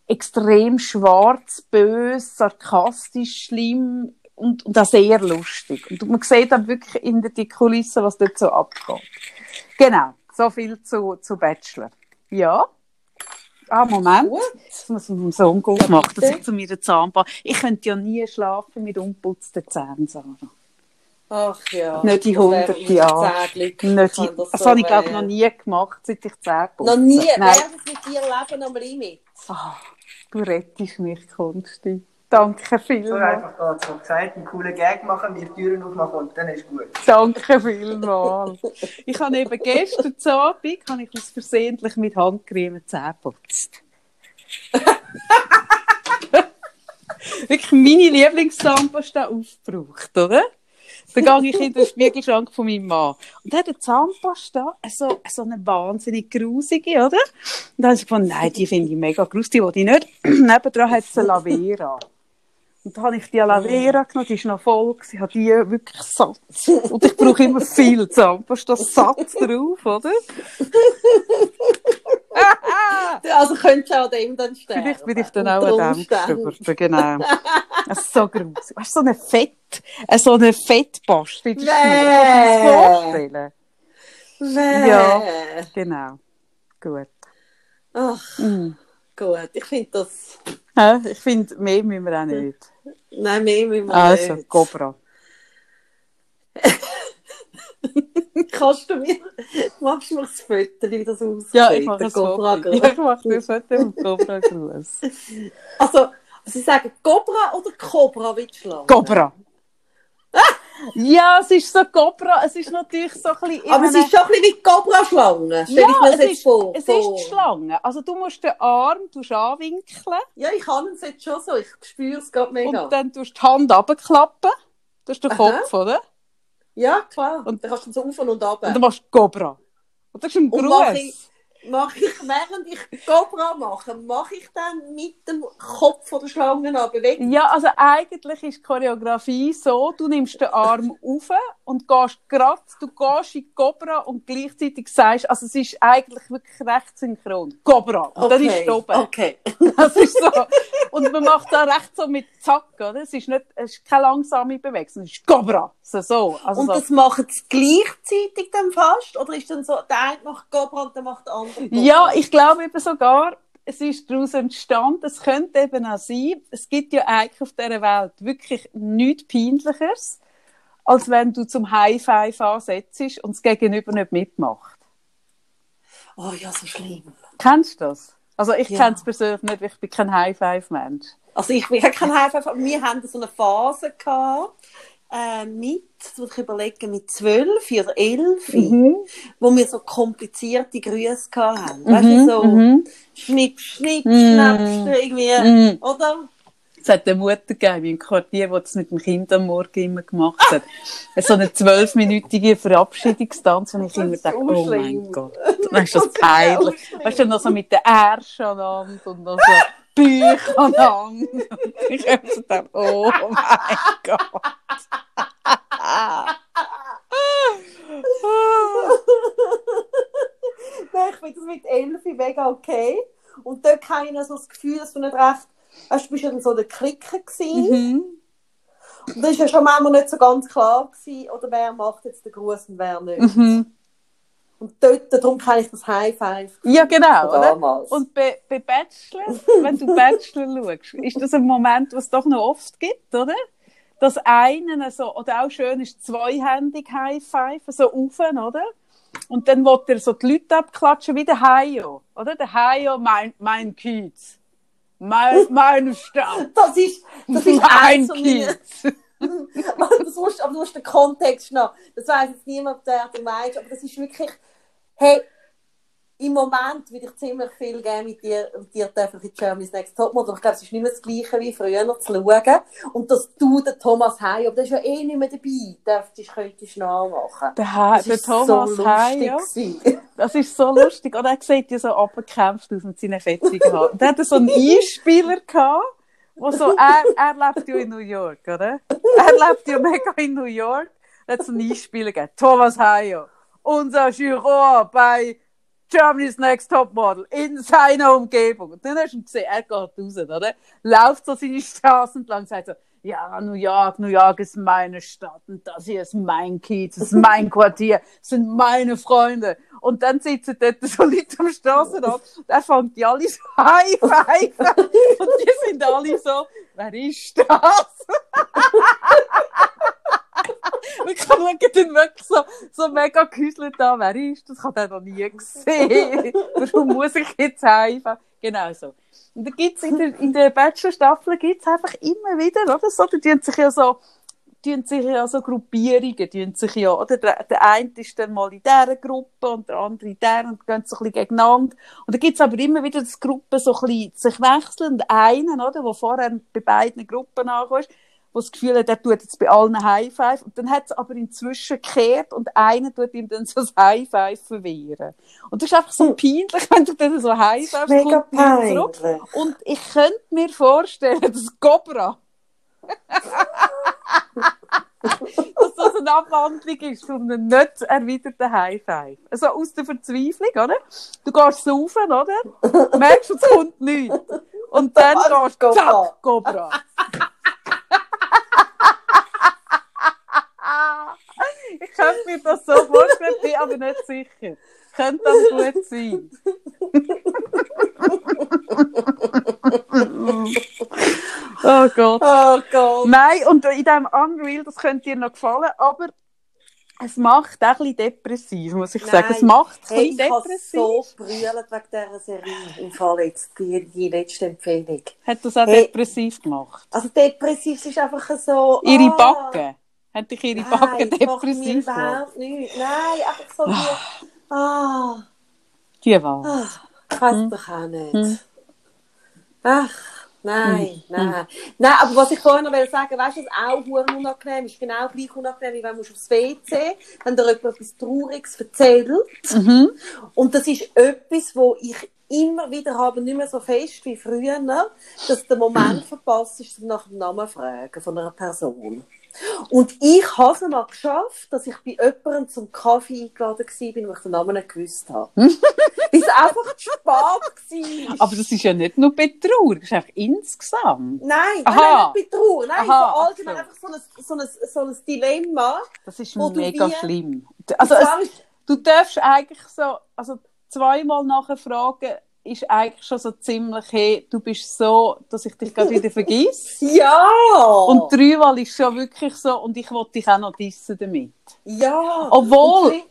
extrem schwarz, böse, sarkastisch, schlimm und, und auch sehr lustig. Und man sieht dann wirklich in der die Kulissen, was dort so abgeht. Genau, so viel zu, zu Bachelor. Ja. Ah, Moment. Gut. Das muss ich meinem Sohn gut machen, dass ich zu mir Zahnbad... Ich könnte ja nie schlafen mit unputzten Zähnen, Sarah. Ach ja. Nicht in Das wäre 100 unser Jahren. Zähnglück, Nicht, wenn das so habe ich, glaube noch nie gemacht, seit ich Zähne putze. Noch nie. Nein. Wäre das mit dir Leben am Limit? Ah, du rettest mich, Konsti. Danke So vielmals. einfach geht's. Ich habe gesagt, einen coolen Gag machen, wir Türen aufmachen und dann ist gut. Danke vielmals. Ich habe eben gestern zu Abend habe ich das versehentlich mit Handcreme Zähne geputzt. Wirklich meine Lieblingszahnpasta aufgebraucht, oder? Dann gehe ich in den Spiegelschrank von meinem Mann. Und da hat eine Zahnpasta, so, so eine wahnsinnig grusige, oder? Und dann habe ich gefunden, nein, die finde ich mega grusig, die will ich nicht. Nebendran hat es eine Lavera. Und da habe ich die Lavera genommen, die war noch voll, ich habe die wirklich satt. Und ich brauche immer viel Zahnpasta, satt drauf, oder? Also könntest du auch dem dann sterben. Vielleicht bin ich dann auch an dem gestorben, genau. Das ist so grusig. Weißt du, so eine Fett, äh, so eine Fettpaste das vorstellen? Nee. Ja. Genau. Gut. Ach, Mhm. gut. Ich finde das... Ich finde, mehr müssen wir auch nicht. Nein, mehr müssen wir Also, nicht. Cobra. Kannst du mir... Machst du mir das Foto, wie das aussieht? Ja, ich mache Foto. Cobra-Gruß? Ja, ich mache ein Foto vom Cobra-Gruß. Also, Sie sagen Cobra oder Cobra wie? Cobra. Ja, es ist so Cobra, es ist natürlich so ein bisschen... Aber es ist schon ein bisschen wie Cobra-Schlange. Stell ja, ich mir das jetzt vor. es ist die Schlange. Also du musst den Arm tust anwinkeln Ja, ich kann es jetzt schon so. Ich spüre es gerade mega. und dann tust du die Hand runterklappen. Das ist der Aha. Kopf, oder? Ja, klar. Und- dann kannst du so auf und ab. Und dann machst du Cobra. Und das ist ein Gruß. Mache ich, während ich Cobra mache, mache ich dann mit dem Kopf von der Schlange an bewegen? Ja, also eigentlich ist die Choreografie so, du nimmst den Arm auf und gehst gerade, du gehst in die Cobra und gleichzeitig sagst, also es ist eigentlich wirklich recht synchron. Cobra. Und dann ist es oben. Okay. Das ist so. Und man macht da recht so mit Zack, oder? Es ist nicht, es ist keine langsame Bewegung, es ist Cobra. So, so. Also Und so. das machen sie gleichzeitig dann fast? Oder ist dann so, der eine macht Cobra und der macht der andere Cobra? Ja, ich glaube eben sogar, es ist daraus entstanden, es könnte eben auch sein, es gibt ja eigentlich auf dieser Welt wirklich nichts Peinlicheres, als wenn du zum High Five ansetzt und das Gegenüber nicht mitmacht. Oh ja, so schlimm. Kennst du das? Also ich Ja. kenne es persönlich nicht, ich bin kein High Five Mensch. Also ich, habe kein High Five, aber wir hatten so eine Phase gehabt, äh, mit, das muss ich überlegen, mit zwölf oder elf, wo wir so komplizierte Grüße hatten. Weißt du, so mhm. Schnipp, Schnipp, Mhm. Schnapp, irgendwie, Mhm. oder? Es hat eine Mutter gegeben im Quartier, die das mit dem Kind am Morgen immer gemacht hat. so eine zwölfminütige Verabschiedungstanz, und ich immer dachte, so oh schlimm. mein Gott, dann ist das peinlich. Weißt du, noch so mit den Ärschen und noch so Bücher. Und ich habe so gedacht, oh mein Gott. Nein, ich finde das mit elf mega okay. Und dort habe ich noch so das Gefühl, dass du nicht recht, weißt, du bist ja dann so der Klicker gewesen. Mhm. Und das war ja schon manchmal nicht so ganz klar gewesen, oder wer macht jetzt den Gruß und wer nicht. Mhm. Und dort, darum kann ich das High Five Ja, genau, damals. Und bei, bei Bachelor, wenn du Bachelor schaust, ist das ein Moment, was es doch noch oft gibt, oder? Dass einen so, oder auch schön ist, zweihändig High Five, so rauf, oder? Und dann will er so die Leute abklatschen wie der Hajo, oder? Der Hajo, mein, mein Kiez. Mein, meine Stadt. das ist, das ist mein Kiez. musst, aber du musst den Kontext noch. Das weiß jetzt niemand, der du meinst, aber das ist wirklich, hey, im Moment würde ich ziemlich viel gerne mit dir, mit dir dürfen in Germany's Next Topmodel. Ich glaube, es ist nicht mehr das Gleiche wie früher noch zu schauen. Und dass du, der Thomas Hey, aber der ist ja eh nicht mehr dabei, dürftest, könntest du nachmachen. Der, ha Das der ist Thomas so lustig gewesen. Das ist so lustig. Und er sieht ja so abgekämpft aus mit seinen fetzigen Haaren. Und er hatte so einen Einspieler gehabt, wo so, er, er lebt ja in New York, oder? Er lebt ja mega in New York. Er hat so einen Einspieler gegeben. Thomas Hayo, unser Juror bei Germany's Next Topmodel in seiner Umgebung. Und dann hast du ihn gesehen, er geht raus, oder? Läuft so seine Straßen entlang, sagt so, ja, New York, New York ist meine Stadt und das hier ist mein Kiez, das ist mein Quartier, das sind meine Freunde. Und dann sitzen dort so Leute am Straßenrand und er fängt die alle so high five und die sind alle so, wer ist das? Und ich schaue dann wirklich so, so mega gehäuselt an, wer ist das? Ich habe den noch nie gesehen. Warum muss ich jetzt einfach? Genau so. Und da gibt's in der, in der Bachelor-Staffel gibt's einfach immer wieder, oder so, da tun sich ja so, tun sich ja so Gruppierungen, tun sich ja, oder? Der, der eine ist dann mal in dieser Gruppe und der andere in der und gehen so ein bisschen gegeneinander. Und da gibt's aber immer wieder, dass Gruppen so ein bisschen sich wechseln und einen, oder, der vorher bei beiden Gruppen angekommen ist, wo das Gefühl hat, er tut jetzt bei allen High Five. Und dann hat es aber inzwischen gekehrt und einer tut ihm dann so das High Five verwehren. Und das ist einfach so peinlich, wenn du dann so High Five Mega niemand zurück. peinlich. Und ich könnte mir vorstellen, dass Cobra dass das eine Abwandlung ist von einem nicht erwiderten High Five. Also aus der Verzweiflung, oder? Du gehst saufen, oder? Merkst, es kommt nichts. Und dann gehst du, zack, Cobra. Ich könnte mir das so vorstellen, bin aber nicht sicher. Könnte aber gut sein. oh Gott. Oh Gott. Nein, und in diesem Unreal, das könnte dir noch gefallen, aber es macht auch ein bisschen depressiv, muss ich sagen. Nein. Es macht ein Hey, bisschen ich habe depressiv. so brüllt wegen dieser Serie. Im Fall jetzt, die, die letzte Empfehlung. Hat das auch Hey. depressiv gemacht? Also depressiv ist einfach so... Ihre ah, Backen? Hat dich ihre Backen Nein, depressiv gemacht? überhaupt nicht. Nein, einfach so wie... Ah, Die ah, ich weiß Hm. doch auch nicht. Ach, nein, nein. Nein, aber was ich vorhin noch will sagen, weißt du, was auch verdammt unangenehm ist, genau gleich unangenehm, wie wenn du aufs WC, wenn dir jemand etwas Trauriges erzählt. Mhm. Und das ist etwas, wo ich immer wieder habe, nicht mehr so fest wie früher, dass der Moment verpasst ist, um nach dem Namen zu fragen von einer Person. Und ich habe es mal geschafft, dass ich bei jemandem zum Kaffee eingeladen war, wo ich den Namen nicht gewusst habe. Weil es einfach zu spät war. Aber das ist ja nicht nur Betrug, das ist einfach insgesamt. Nein, Aha. nein, nicht bei Trauer. Nein, Aha, so allgemein ach einfach so ein, so, ein, so ein Dilemma. Das ist mega wie- schlimm. Also es, du darfst eigentlich so, also zweimal nachher fragen, ist eigentlich schon so ziemlich, hey, du bist so, dass ich dich gerade wieder vergiss. Ja! Und dreimal ist schon wirklich so, und ich wollte dich auch noch dissen damit. ja! Obwohl, Und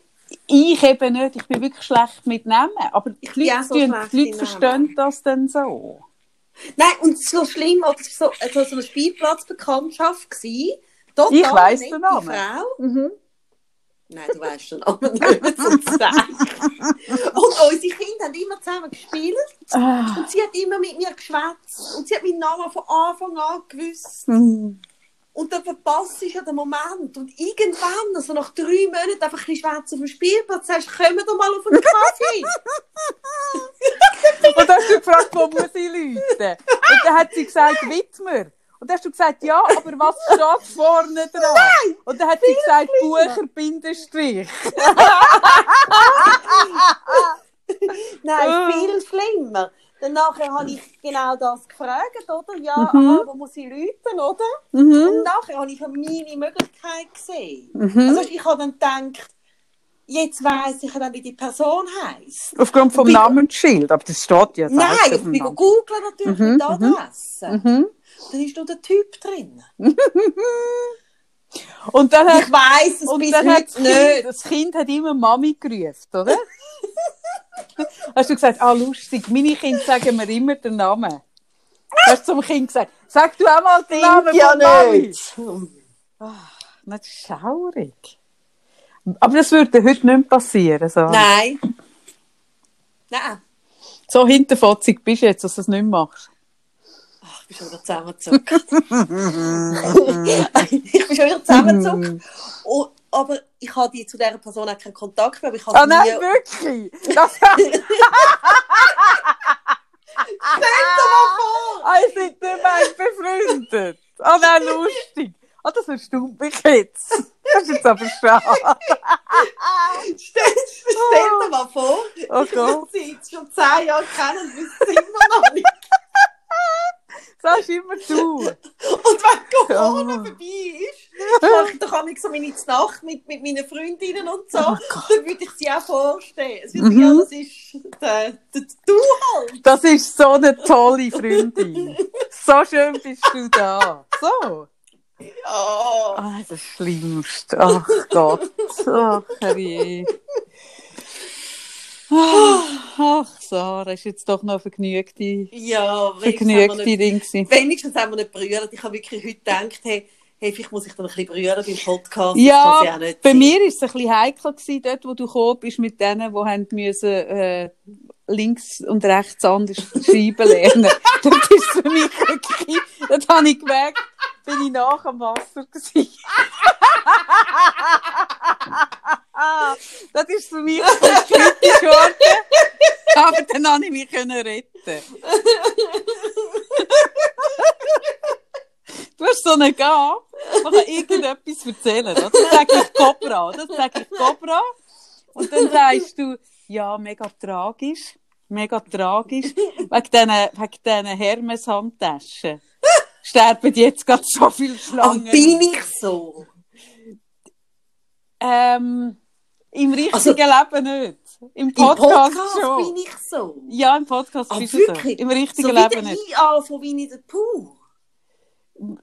ich eben nicht, ich bin wirklich schlecht mit Namen, aber die Leute, auch so schlecht die Leute verstehen das dann so. Nein, und so schlimm, oder es war so, also so eine Spielplatzbekanntschaft gewesen. Total Ich weiss den Namen. Frau. Mhm. Nein, du weißt den Namen nicht zum Zeigen. Und unsere Kinder haben immer zusammen gespielt. Ah. Und sie hat immer mit mir geschwätzt. Und sie hat meinen Namen von Anfang an gewusst. Mhm. Und dann verpasst ich ja den Moment. Und irgendwann, also nach drei Monaten, einfach ein bisschen schwätzen auf dem Spielplatz, sagst du, komm doch mal auf einen Kaffee. Und dann hast du gefragt, wo muss ich läuten? Und dann hat sie gesagt, Widmer. Und dann hast du gesagt, ja, aber was steht vorne dran? Nein, und dann hat sie gesagt, Bucher Bindestrich. Nein, Ah. viel schlimmer. Dann nachher habe ich genau das gefragt, oder? Ja, Mhm. aha, wo muss ich läuten, oder? Mhm. Und nachher habe ich meine Möglichkeit gesehen. Mhm. Also ich habe dann gedacht, jetzt weiss ich dann, wie die Person heisst. Aufgrund vom Namenschild, aber das steht ja Nein, ich bin googeln natürlich Mhm, mit Adresse. Mhm. Dann ist nur der Typ drin. Und dann hat, Ich weiss es und bis dann hat das, kind, nicht. das Kind hat immer Mami gerufen, oder? Hast du gesagt, ah, lustig, meine Kinder sagen mir immer den Namen. Hast du zum Kind gesagt, sag du auch mal den Namen ja von Mami. nicht. Das ist schaurig. Aber das würde heute nicht passieren. So, Nein. Nein. so hinterfotzig bist du jetzt, dass du es nicht machst. Ich bin schon wieder zusammengezuckt. ich bin schon wieder zusammengezuckt. Und, aber ich habe die, zu dieser Person auch keinen Kontakt mehr. Aber ich habe Ah sie nein, nie... wirklich? Das, Stell dir mal vor! ihr seid nicht mehr befreundet. Ah nein, lustig. Ah, das erstaunt mich jetzt. Das ist jetzt aber schade. Stell, stell dir mal vor, Oh ich Gott. würde sie jetzt schon zehn Jahre kennen und wüsste es immer noch nicht. Sagst immer du. Und wenn Corona Ja. vorbei ist, mache ich doch auch so meine Nacht mit, mit meinen Freundinnen und so, Oh dann würde ich sie auch vorstellen. Es Mhm. ja, das ist der, der, du halt. Das ist so eine tolle Freundin. So schön bist du da. So. Ja. Ah, das Schlimmste. Ach Gott. Ach, herrje. Ach, Sarah, ist jetzt doch noch vergnügte, Ja, vergnügte nicht, Ding gewesen. wenigstens haben wir nicht berührt. Ich habe wirklich heute gedacht, hey, hey, vielleicht muss ich dann ein bisschen berühren beim Podcast. Ja, nicht bei sein. mir war es ein bisschen heikel, gewesen, dort wo du gekommen bist mit denen, die haben müssen, äh, links und rechts anders schreiben lernen. das ist für mich wirklich, das habe ich gemerkt, bin ich nach am Wasser gewesen. das ist für mich ein kritisch geworden. Aber dann konnte ich mich können retten. Du hast so eine Gabe, man kann irgendetwas erzählen. Oder? Das sage ich Cobra, das sage ich Cobra. Und dann sagst du, ja, mega tragisch, mega tragisch, wegen diesen, wegen diesen Hermes-Handtaschen. Sterben jetzt gerade so viele Aber Schlangen. bin ich so? Ähm, Im richtigen Also- Leben nicht. Im Im Podcast, Podcast schon. bin ich so. Ja, im Podcast Ah, bist du so. wirklich? Im richtigen so wie Leben der nicht. IA von Winnie the Pooh.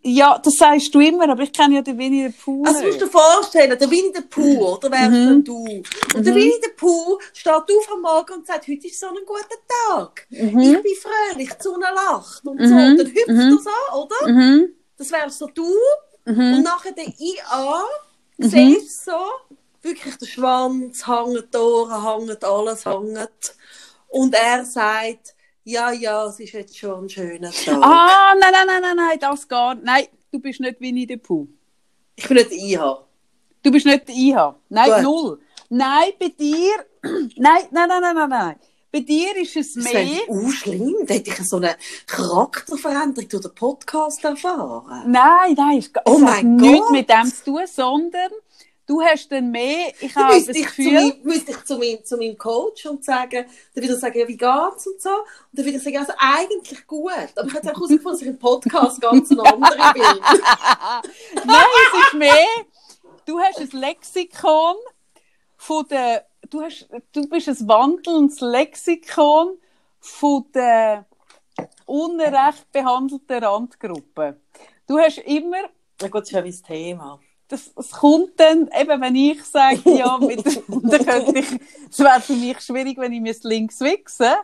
Ja, das sagst du immer, aber ich kenne ja den Winnie the Pooh Also musst nicht. du dir vorstellen, der Winnie the Pooh, oder wärst Mhm. du? Und der Winnie the Pooh steht auf am Morgen und sagt, heute ist so ein guter Tag. Ich Mhm. bin fröhlich, die Sonne lacht und so. Mhm. Und dann hüpft Mhm. er so, oder? Mhm. Das wärst so du. Und Mhm. nachher der IA, Mhm. siehst so, wirklich der Schwanz hängt, die Ohren hängt, alles hängt. Und er sagt, ja, ja, es ist jetzt schon ein schöner Tag. Ah, nein, nein, nein, nein, nein, das gar nicht. Nein, du bist nicht Winnie the Pooh. Ich bin nicht IA. Du bist nicht der IH. Nein, Gut. null. Nein, bei dir, nein, nein, nein, nein, nein, nein. Bei dir ist es Das mehr. wäre auch schlimm. Da hätte ich so eine Charakterveränderung durch den Podcast erfahren. Nein, nein, es Oh hat mein nichts Gott. mit dem zu tun, sondern du hast dann mehr, ich Dann habe das ich, zu Gefühl, meinem, müsste ich zu, meinem, zu meinem Coach und sagen, dann wieder sagen, ja, wie geht's und so. Und dann wieder sagen, also eigentlich gut. Aber ich habe auch herausgefunden, dass ich im Podcast ganz eine andere bin. nein, es ist mehr, du hast ein Lexikon von der, du hast, du bist ein wandelndes Lexikon von der unrecht behandelten Randgruppe. Du hast immer Na gut, das ist ja mein Thema. das, es kommt dann, eben, wenn ich sage, ja, mit, dann könnte ich, es wäre für mich schwierig, wenn ich mir links wichsen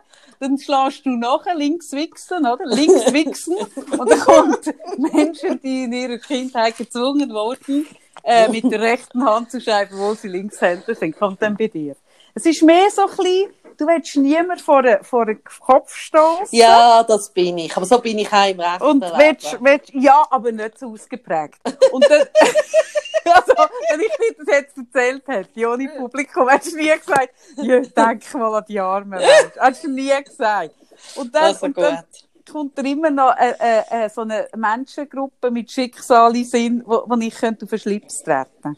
dann schlägst du nachher links wichsen, oder? Links wichsen. Und dann kommt Menschen, die in ihrer Kindheit gezwungen wurden, äh, mit der rechten Hand zu schreiben, wo sie Linkshänder sind, kommt dann bei dir. Es ist mehr so ein bisschen, du willst niemand vor den, vor den Kopf stoßen. Ja, das bin ich. Aber so bin ich auch im rechten Und willst, willst, ja, aber nicht so ausgeprägt. Und dann, also, wenn ich dir das jetzt erzählt hätte, ohne Publikum, hättest du nie gesagt, ja, denk mal an die armen Leute. Hättest du nie gesagt. Und dann, Also und dann gut. Kommt da immer noch äh, äh, äh, so eine Menschengruppe mit Schicksal in Sinn, wo, wo ich könnte auf den Schlips treten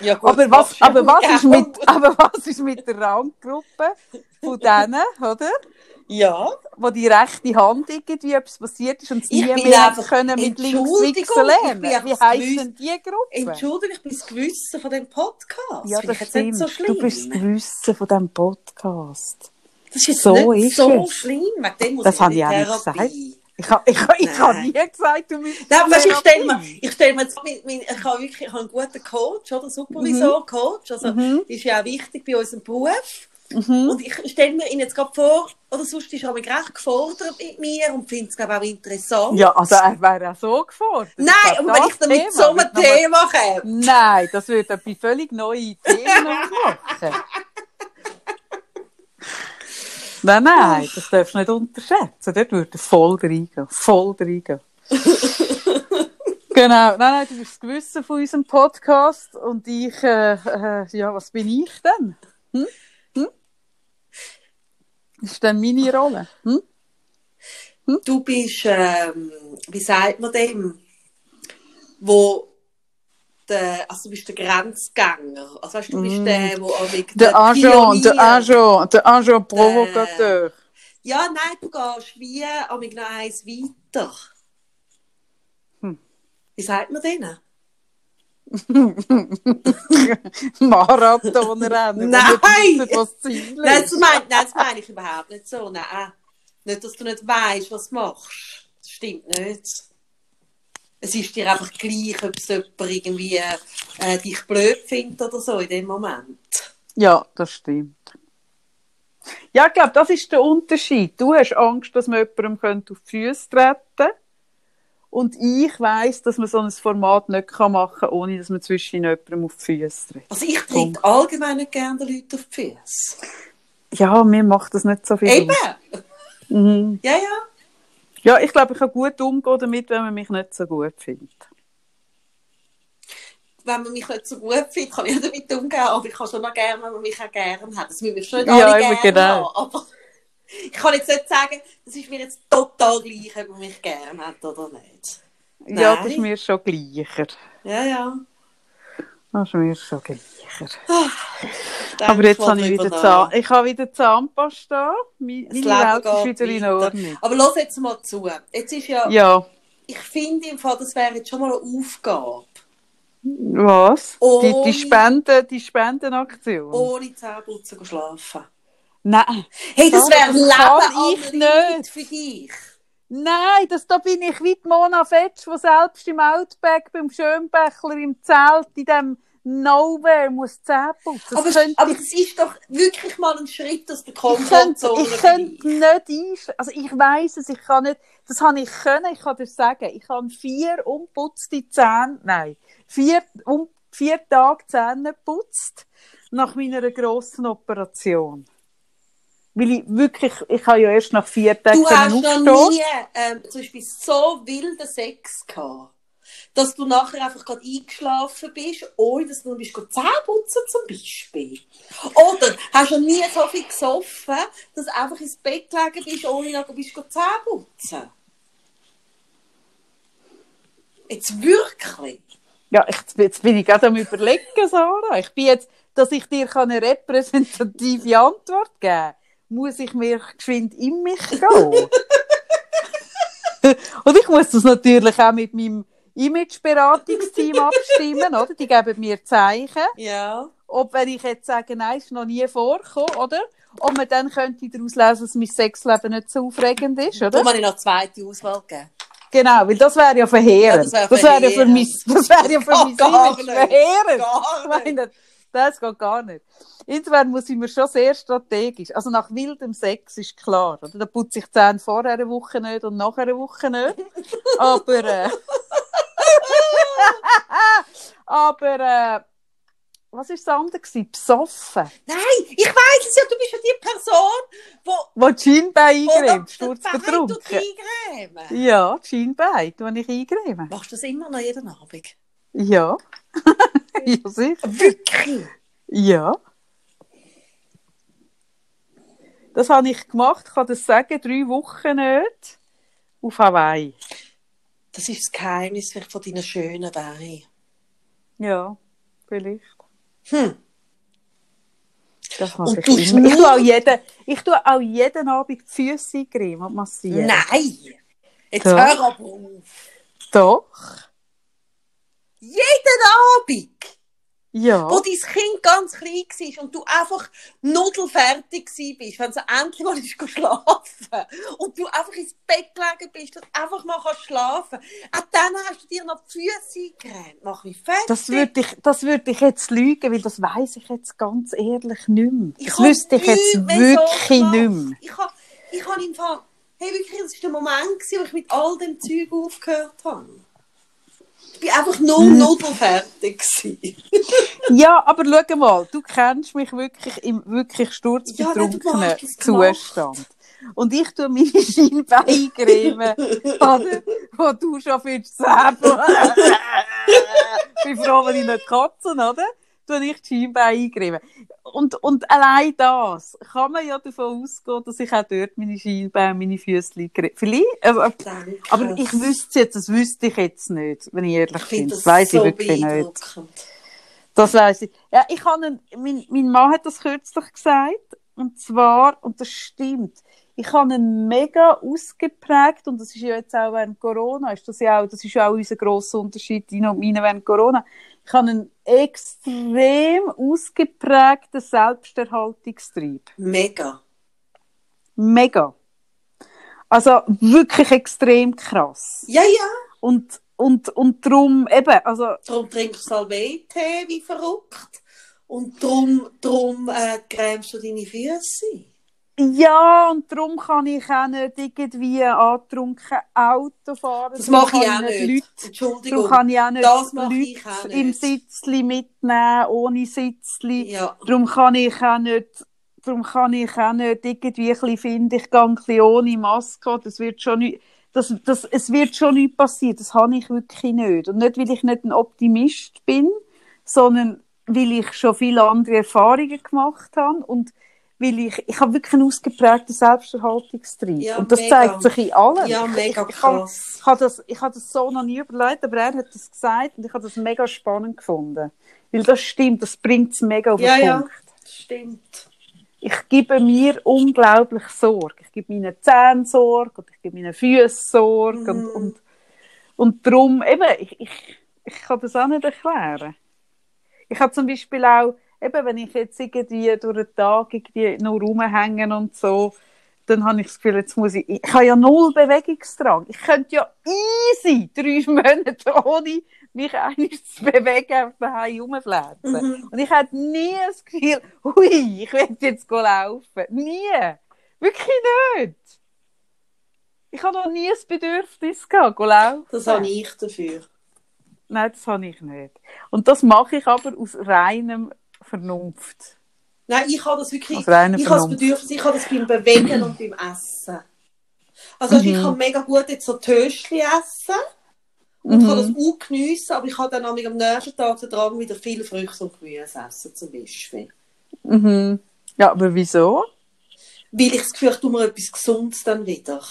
Ja, gut, aber was, aber, was ist mit, aber was ist mit der Randgruppe von denen, oder? Ja. wo die rechte Hand irgendwie etwas passiert ist und sie nie mehr können mit links ich lernen. Wie denn die Gruppe? Entschuldigung, ich bin das Gewissen von dem Podcast. ja, das stimmt. so du bist das Gewissen von diesem Podcast. Das ist So nicht ist so es. schlimm. Das habe ich auch nicht Therapie. Ich habe ich, ich, ich hab nie gesagt, du müsstest Nein, weißt, ich stelle mir, ich stelle mir jetzt, mein, mein, ich habe wirklich, ich habe einen guten Coach, oder Supervisor, Coach, also Mhm. ist ja auch wichtig bei unserem Beruf. Mhm. Und ich stelle mir ihn jetzt gerade vor, oder sonst ist er mich recht gefordert mit mir und findet es glaube auch interessant. Ja, also er wäre auch so gefordert. Nein, glaub, wenn ich dann mit so einem Thema komme. Nein, das würde etwas völlig neue Themen aufmachen. Nein, nein, das darfst du nicht unterschätzen. Dort würde er voll reingehen. Voll reingehen. genau. Nein, nein, du bist das Gewissen von unserem Podcast und ich, äh, äh, ja, was bin ich denn? Hm? Hm? Das ist dann meine Rolle. Hm? Du bist, ähm, wie sagt man dem, wo der, also du bist der Grenzgänger. Also weißt, du bist Mm. der, wo auch wegen Der Agent, der Agent, der Agent Provocateur. Ja, nein, du gehst wie am noch eins weiter. Hm. Wie sagt man denen? Marathonrennen. Nein! wo nicht wissen, was Nein, das meine, nein, das meine ich überhaupt nicht so. Nein. Nicht, dass du nicht weißt, was du machst. Das stimmt nicht. Es ist dir einfach gleich, ob es jemand irgendwie äh, dich blöd findet oder so in dem Moment. Ja, das stimmt. Ja, ich glaube, das ist der Unterschied. Du hast Angst, dass man jemandem könnte auf die Füße treten Und ich weiss, dass man so ein Format nicht machen kann, ohne dass man zwischen jemandem auf die Füße tritt. Also ich trete allgemein nicht gerne den Leuten auf die Füße. Ja, mir macht das nicht so viel Eben! Mhm. Ja, ja. Ja, ich glaube, ich kann gut umgehen damit, wenn man mich nicht so gut findet. Wenn man mich nicht so gut findet, kann ich damit umgehen. Aber ich kann schon noch gerne, wenn man mich auch gerne hat. Das müssen wir schon nicht Ja, alle gerne genau. haben. Aber ich kann jetzt nicht sagen, das ist mir jetzt total gleich, ob man mich gerne hat oder nicht. Ja, Nein. das ist mir schon gleicher. Ja, ja. Das ist mir schon gleicher. Aber jetzt habe ich wieder. Zahn, ich habe wieder Zahnpasta. Meine Welt ist wieder in. Ordnung. Aber los jetzt mal zu. Jetzt ist ja, Ja, ich finde im Fall, das wäre jetzt schon mal eine Aufgabe. was? Die, Ohne- die, Spenden, die Spendenaktion? Ohne Zähneputzen schlafen. Nein. Hey, das wäre Leben ich nicht. für dich. Nein, das, da bin ich wie die Mona Fetsch, die selbst im Outback beim Schönbächler im Zelt in dem Nowhere muss Zähne putzen. Aber, könnte aber ich das ist doch wirklich mal ein Schritt aus der Ich könnte, Komfortzone ich könnte nicht einschlafen. Also ich weiss es, ich kann nicht, das habe ich können, ich kann dir sagen, ich habe vier unputzte Zähne, nein, vier, um, vier Tage Zähne geputzt nach meiner grossen Operation. Weil ich wirklich, ich habe ja erst nach vier Tagen Du hast können noch aufstehen. nie ähm, zum Beispiel so wilden Sex gehabt, dass du nachher einfach gerade eingeschlafen bist, ohne dass du bist Zähne putzen zum Beispiel. Oder hast du noch nie so viel gesoffen, dass du einfach ins Bett gelegen bist, ohne noch bist go Zähne putzen. Jetzt wirklich? Ja, ich, jetzt bin ich gerade am überlegen, Sarah. Ich bin jetzt, dass ich dir eine repräsentative Antwort geben kann, muss ich mir geschwind in mich gehen. Und ich muss das natürlich auch mit meinem Imageberatungsteam abstimmen, oder? Die geben mir Zeichen, Ja. ob wenn ich jetzt sage, nein, ist noch nie vorgekommen, oder? ob man dann könnte daraus lesen, dass mein Sexleben nicht so aufregend ist, oder? Darum habe ich noch zweite Auswahl gegeben. Genau, weil das wäre ja verheerend. Ja, das wäre ja für mein, das wäre ja für mein geht gar nicht. Das geht gar nicht. Insofern muss ich mir schon sehr strategisch. Also nach wildem Sex ist klar. Oder? Da putze ich die Zähne vor einer Woche nicht und nach einer Woche nicht. Aber, äh, aber, äh, was war das andere? gewesen? Besoffen. Nein, ich weiss es ja, du bist ja die Person, wo Wo die Schienbein sturzbetrunken. Bein eingrämen. Ja, die Schienbein, die ich eingremen. Machst du das immer noch jeden Abend? Ja. ja, sicher. Wirklich? Ja. Das habe ich gemacht, kann das sagen, drei Wochen nicht. Auf Hawaii. Das ist das Geheimnis von deinen schönen Beinen. Ja, vielleicht. Hm. Das Und ich. Ich nur- tue, auch jeden, ich tue auch jeden Abend die Füße eincremen und massieren. Nein! Jetzt Doch. hör aber auf. Doch. Jeden Abend, Ja. wo dein Kind ganz klein war und du einfach nudelfertig bist, wenn sie endlich mal ist schlafen und du einfach ins Bett gelegen bist und einfach mal kannst schlafen auch dann hast du dir noch die Füße eingecremt. Mach mich fertig. Das würde ich, das würde ich jetzt lügen, weil das weiß ich jetzt ganz ehrlich nicht mehr. Ich Das wüsste ich jetzt mehr so wirklich nicht mehr. Ich habe ich hab im Fall, hey, wirklich, das war der Moment, wo ich mit all dem Zeug aufgehört habe. Ich war einfach nur Hm. nudelfertig. gewesen. Ja, aber schau mal, du kennst mich wirklich im wirklich Ja, sturzbetrunkenen gemacht. Zustand. Und ich tue meine Schienbeincreme, oder, wo du schon findest, selber. ich bin froh, wenn ich nicht kotze, oder? Tue ich die Schienbeine eincremen. Und, und allein das kann man ja davon ausgehen, dass ich auch dort meine Schienbeine und meine Füße creme. Vielleicht, aber, aber ich wüsste es jetzt, das wüsste ich jetzt nicht, wenn ich ehrlich Ich bin. Das das weiss so ich wirklich nicht. Das weiss ich. Ja, ich habe einen, mein, mein Mann hat das kürzlich gesagt. Und zwar, und das stimmt, ich habe einen mega ausgeprägt, und das ist ja jetzt auch während Corona, ist das ja auch, das ist ja auch unser grosser Unterschied, deiner und meiner während Corona. Ich habe einen extrem ausgeprägten Selbsterhaltungstrieb. Mega. Mega. Also wirklich extrem krass. Ja, ja. Und, und, und darum eben, also Darum trinkst du Salbei-Tee wie verrückt. Und darum, darum äh, cremst du deine Füße. Ja, und darum kann ich auch nicht irgendwie angetrunken Auto fahren. Das mache ich auch nicht. Leute, Entschuldigung. darum kann ich auch nicht Das mache ich Leute auch im nicht. Sitzli mitnehmen, ohne Sitzli. Ja. Darum kann ich auch nicht, darum kann ich auch nicht irgendwie ein bisschen finde, ich gehe ein bisschen ohne Maske. Das wird schon nicht, das, das, es wird schon nicht passieren. Das habe ich wirklich nicht. Und nicht, weil ich nicht ein Optimist bin, sondern weil ich schon viele andere Erfahrungen gemacht habe und weil ich, ich habe wirklich einen ausgeprägten Selbsterhaltungstrieb. Ja, und das mega. zeigt sich in allem. Ja, Ich- mega ich, ich, habe, krass. ich, habe das, ich habe das so noch nie überlegt, aber er hat das gesagt und ich habe das mega spannend gefunden. Weil das stimmt, das bringt es mega auf den Ja, ja. Punkt. Stimmt. Ich gebe mir unglaublich Sorge. Ich gebe meinen Zähnen Sorge und ich gebe meinen Füßen Sorge. Und, Mhm. und, und darum, eben, ich, ich, ich kann das auch nicht erklären. Ich habe zum Beispiel auch, eben, wenn ich jetzt irgendwie durch den Tag irgendwie noch rumhänge und so, dann habe ich das Gefühl, jetzt muss ich, ich habe ja null Bewegungsdrang. Ich könnte ja easy drei Monate ohne mich eigentlich zu bewegen, auf daheim rumflätzen. Mhm. Und ich hatte nie das Gefühl, hui, ich will jetzt laufen. Nie. Wirklich nicht. Ich habe noch nie das Bedürfnis gehabt, laufen. Das habe ich dafür. Nein, das habe ich nicht. Und das mache ich aber aus reinem Vernunft. Nein, ich habe das wirklich. Reiner Ich habe das Vernunft. Bedürfnis, ich habe das beim Bewegen und beim Essen. Also Mhm. ich kann mega gut jetzt so Töschli essen und Mhm. kann das auch geniessen, aber ich habe dann am nächsten Tag den Drang, wieder viel Früchte und Gemüse essen zum Beispiel. Mhm. Ja, aber wieso? Weil ich das Gefühl habe, ich tue mir etwas Gesundes dann wieder.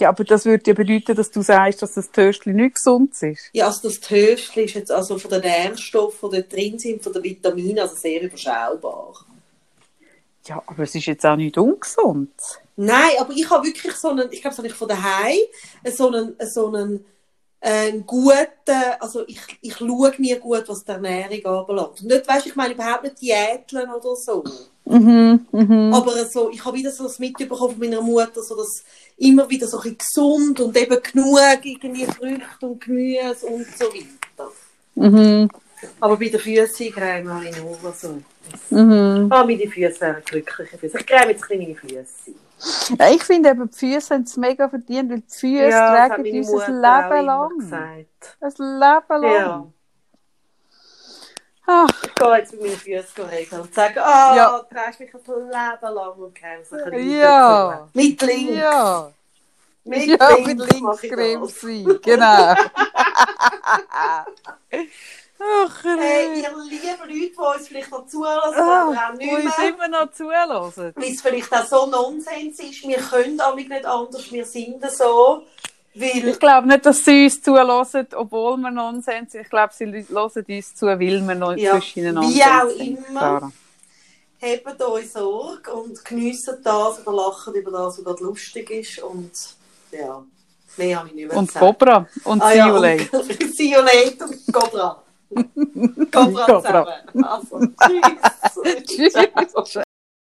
Ja, aber das würde ja bedeuten, dass du sagst, dass das Töstli nicht gesund ist. Ja, also das Töschli ist jetzt also von den Nährstoffen, die drin sind, von den Vitaminen, also sehr überschaubar. Ja, aber es ist jetzt auch nicht ungesund. Nein, aber ich habe wirklich so einen, ich glaube, das habe ich von daheim, so einen, so einen einen guten, also ich, ich schaue nie gut, was die Ernährung anbelangt. Und nicht, weißt, ich meine überhaupt nicht Diäteln oder so. Mhm, mhm. Aber so, ich habe wieder so das mitbekommen von meiner Mutter, so dass immer wieder so ein gesund und eben genug irgendwie Früchte und Gemüse und so weiter. Mhm. Aber bei den Füßen creme habe ich nur so. Mhm. Ah, meine Füße wären glückliche Füße. Ich creme jetzt ein bisschen meine Füße. Ja, ich finde eben, die Füße haben es mega verdient, weil die Füße hat tragen uns ein Leben lang. gesagt. Ein Leben lang. Ja. Ach, Ich gehe jetzt mit meinen Füßen regeln und sage, ah, Ja. du trägst mich ein Leben lang und ein bisschen Ja. Mit links. ja. Mit ja, links mit Linkscreme das. sein, genau. Ach, Hey, ihr lieben Leute, die uns vielleicht noch zulassen, Ah, oder auch nicht wo uns mehr, immer noch zuhören. weil es vielleicht auch so Nonsens ist, wir können damit nicht anders, wir sind so, weil Ich glaube nicht, dass sie uns zuhören, obwohl wir Nonsens sind. Ich glaube, sie hören uns zu, weil wir noch Ja, zwischen ihnen wie Nonsens auch sind. immer. Sarah. habt euch Sorge und geniessen das oder lachen über das, was lustig ist und ja, mehr habe ich nicht mehr Und. Cobra. Und Ah See ja, you und- later. See you later, Cobra. Cobra Cobra. zusammen. Also, tschüss. Tschüss.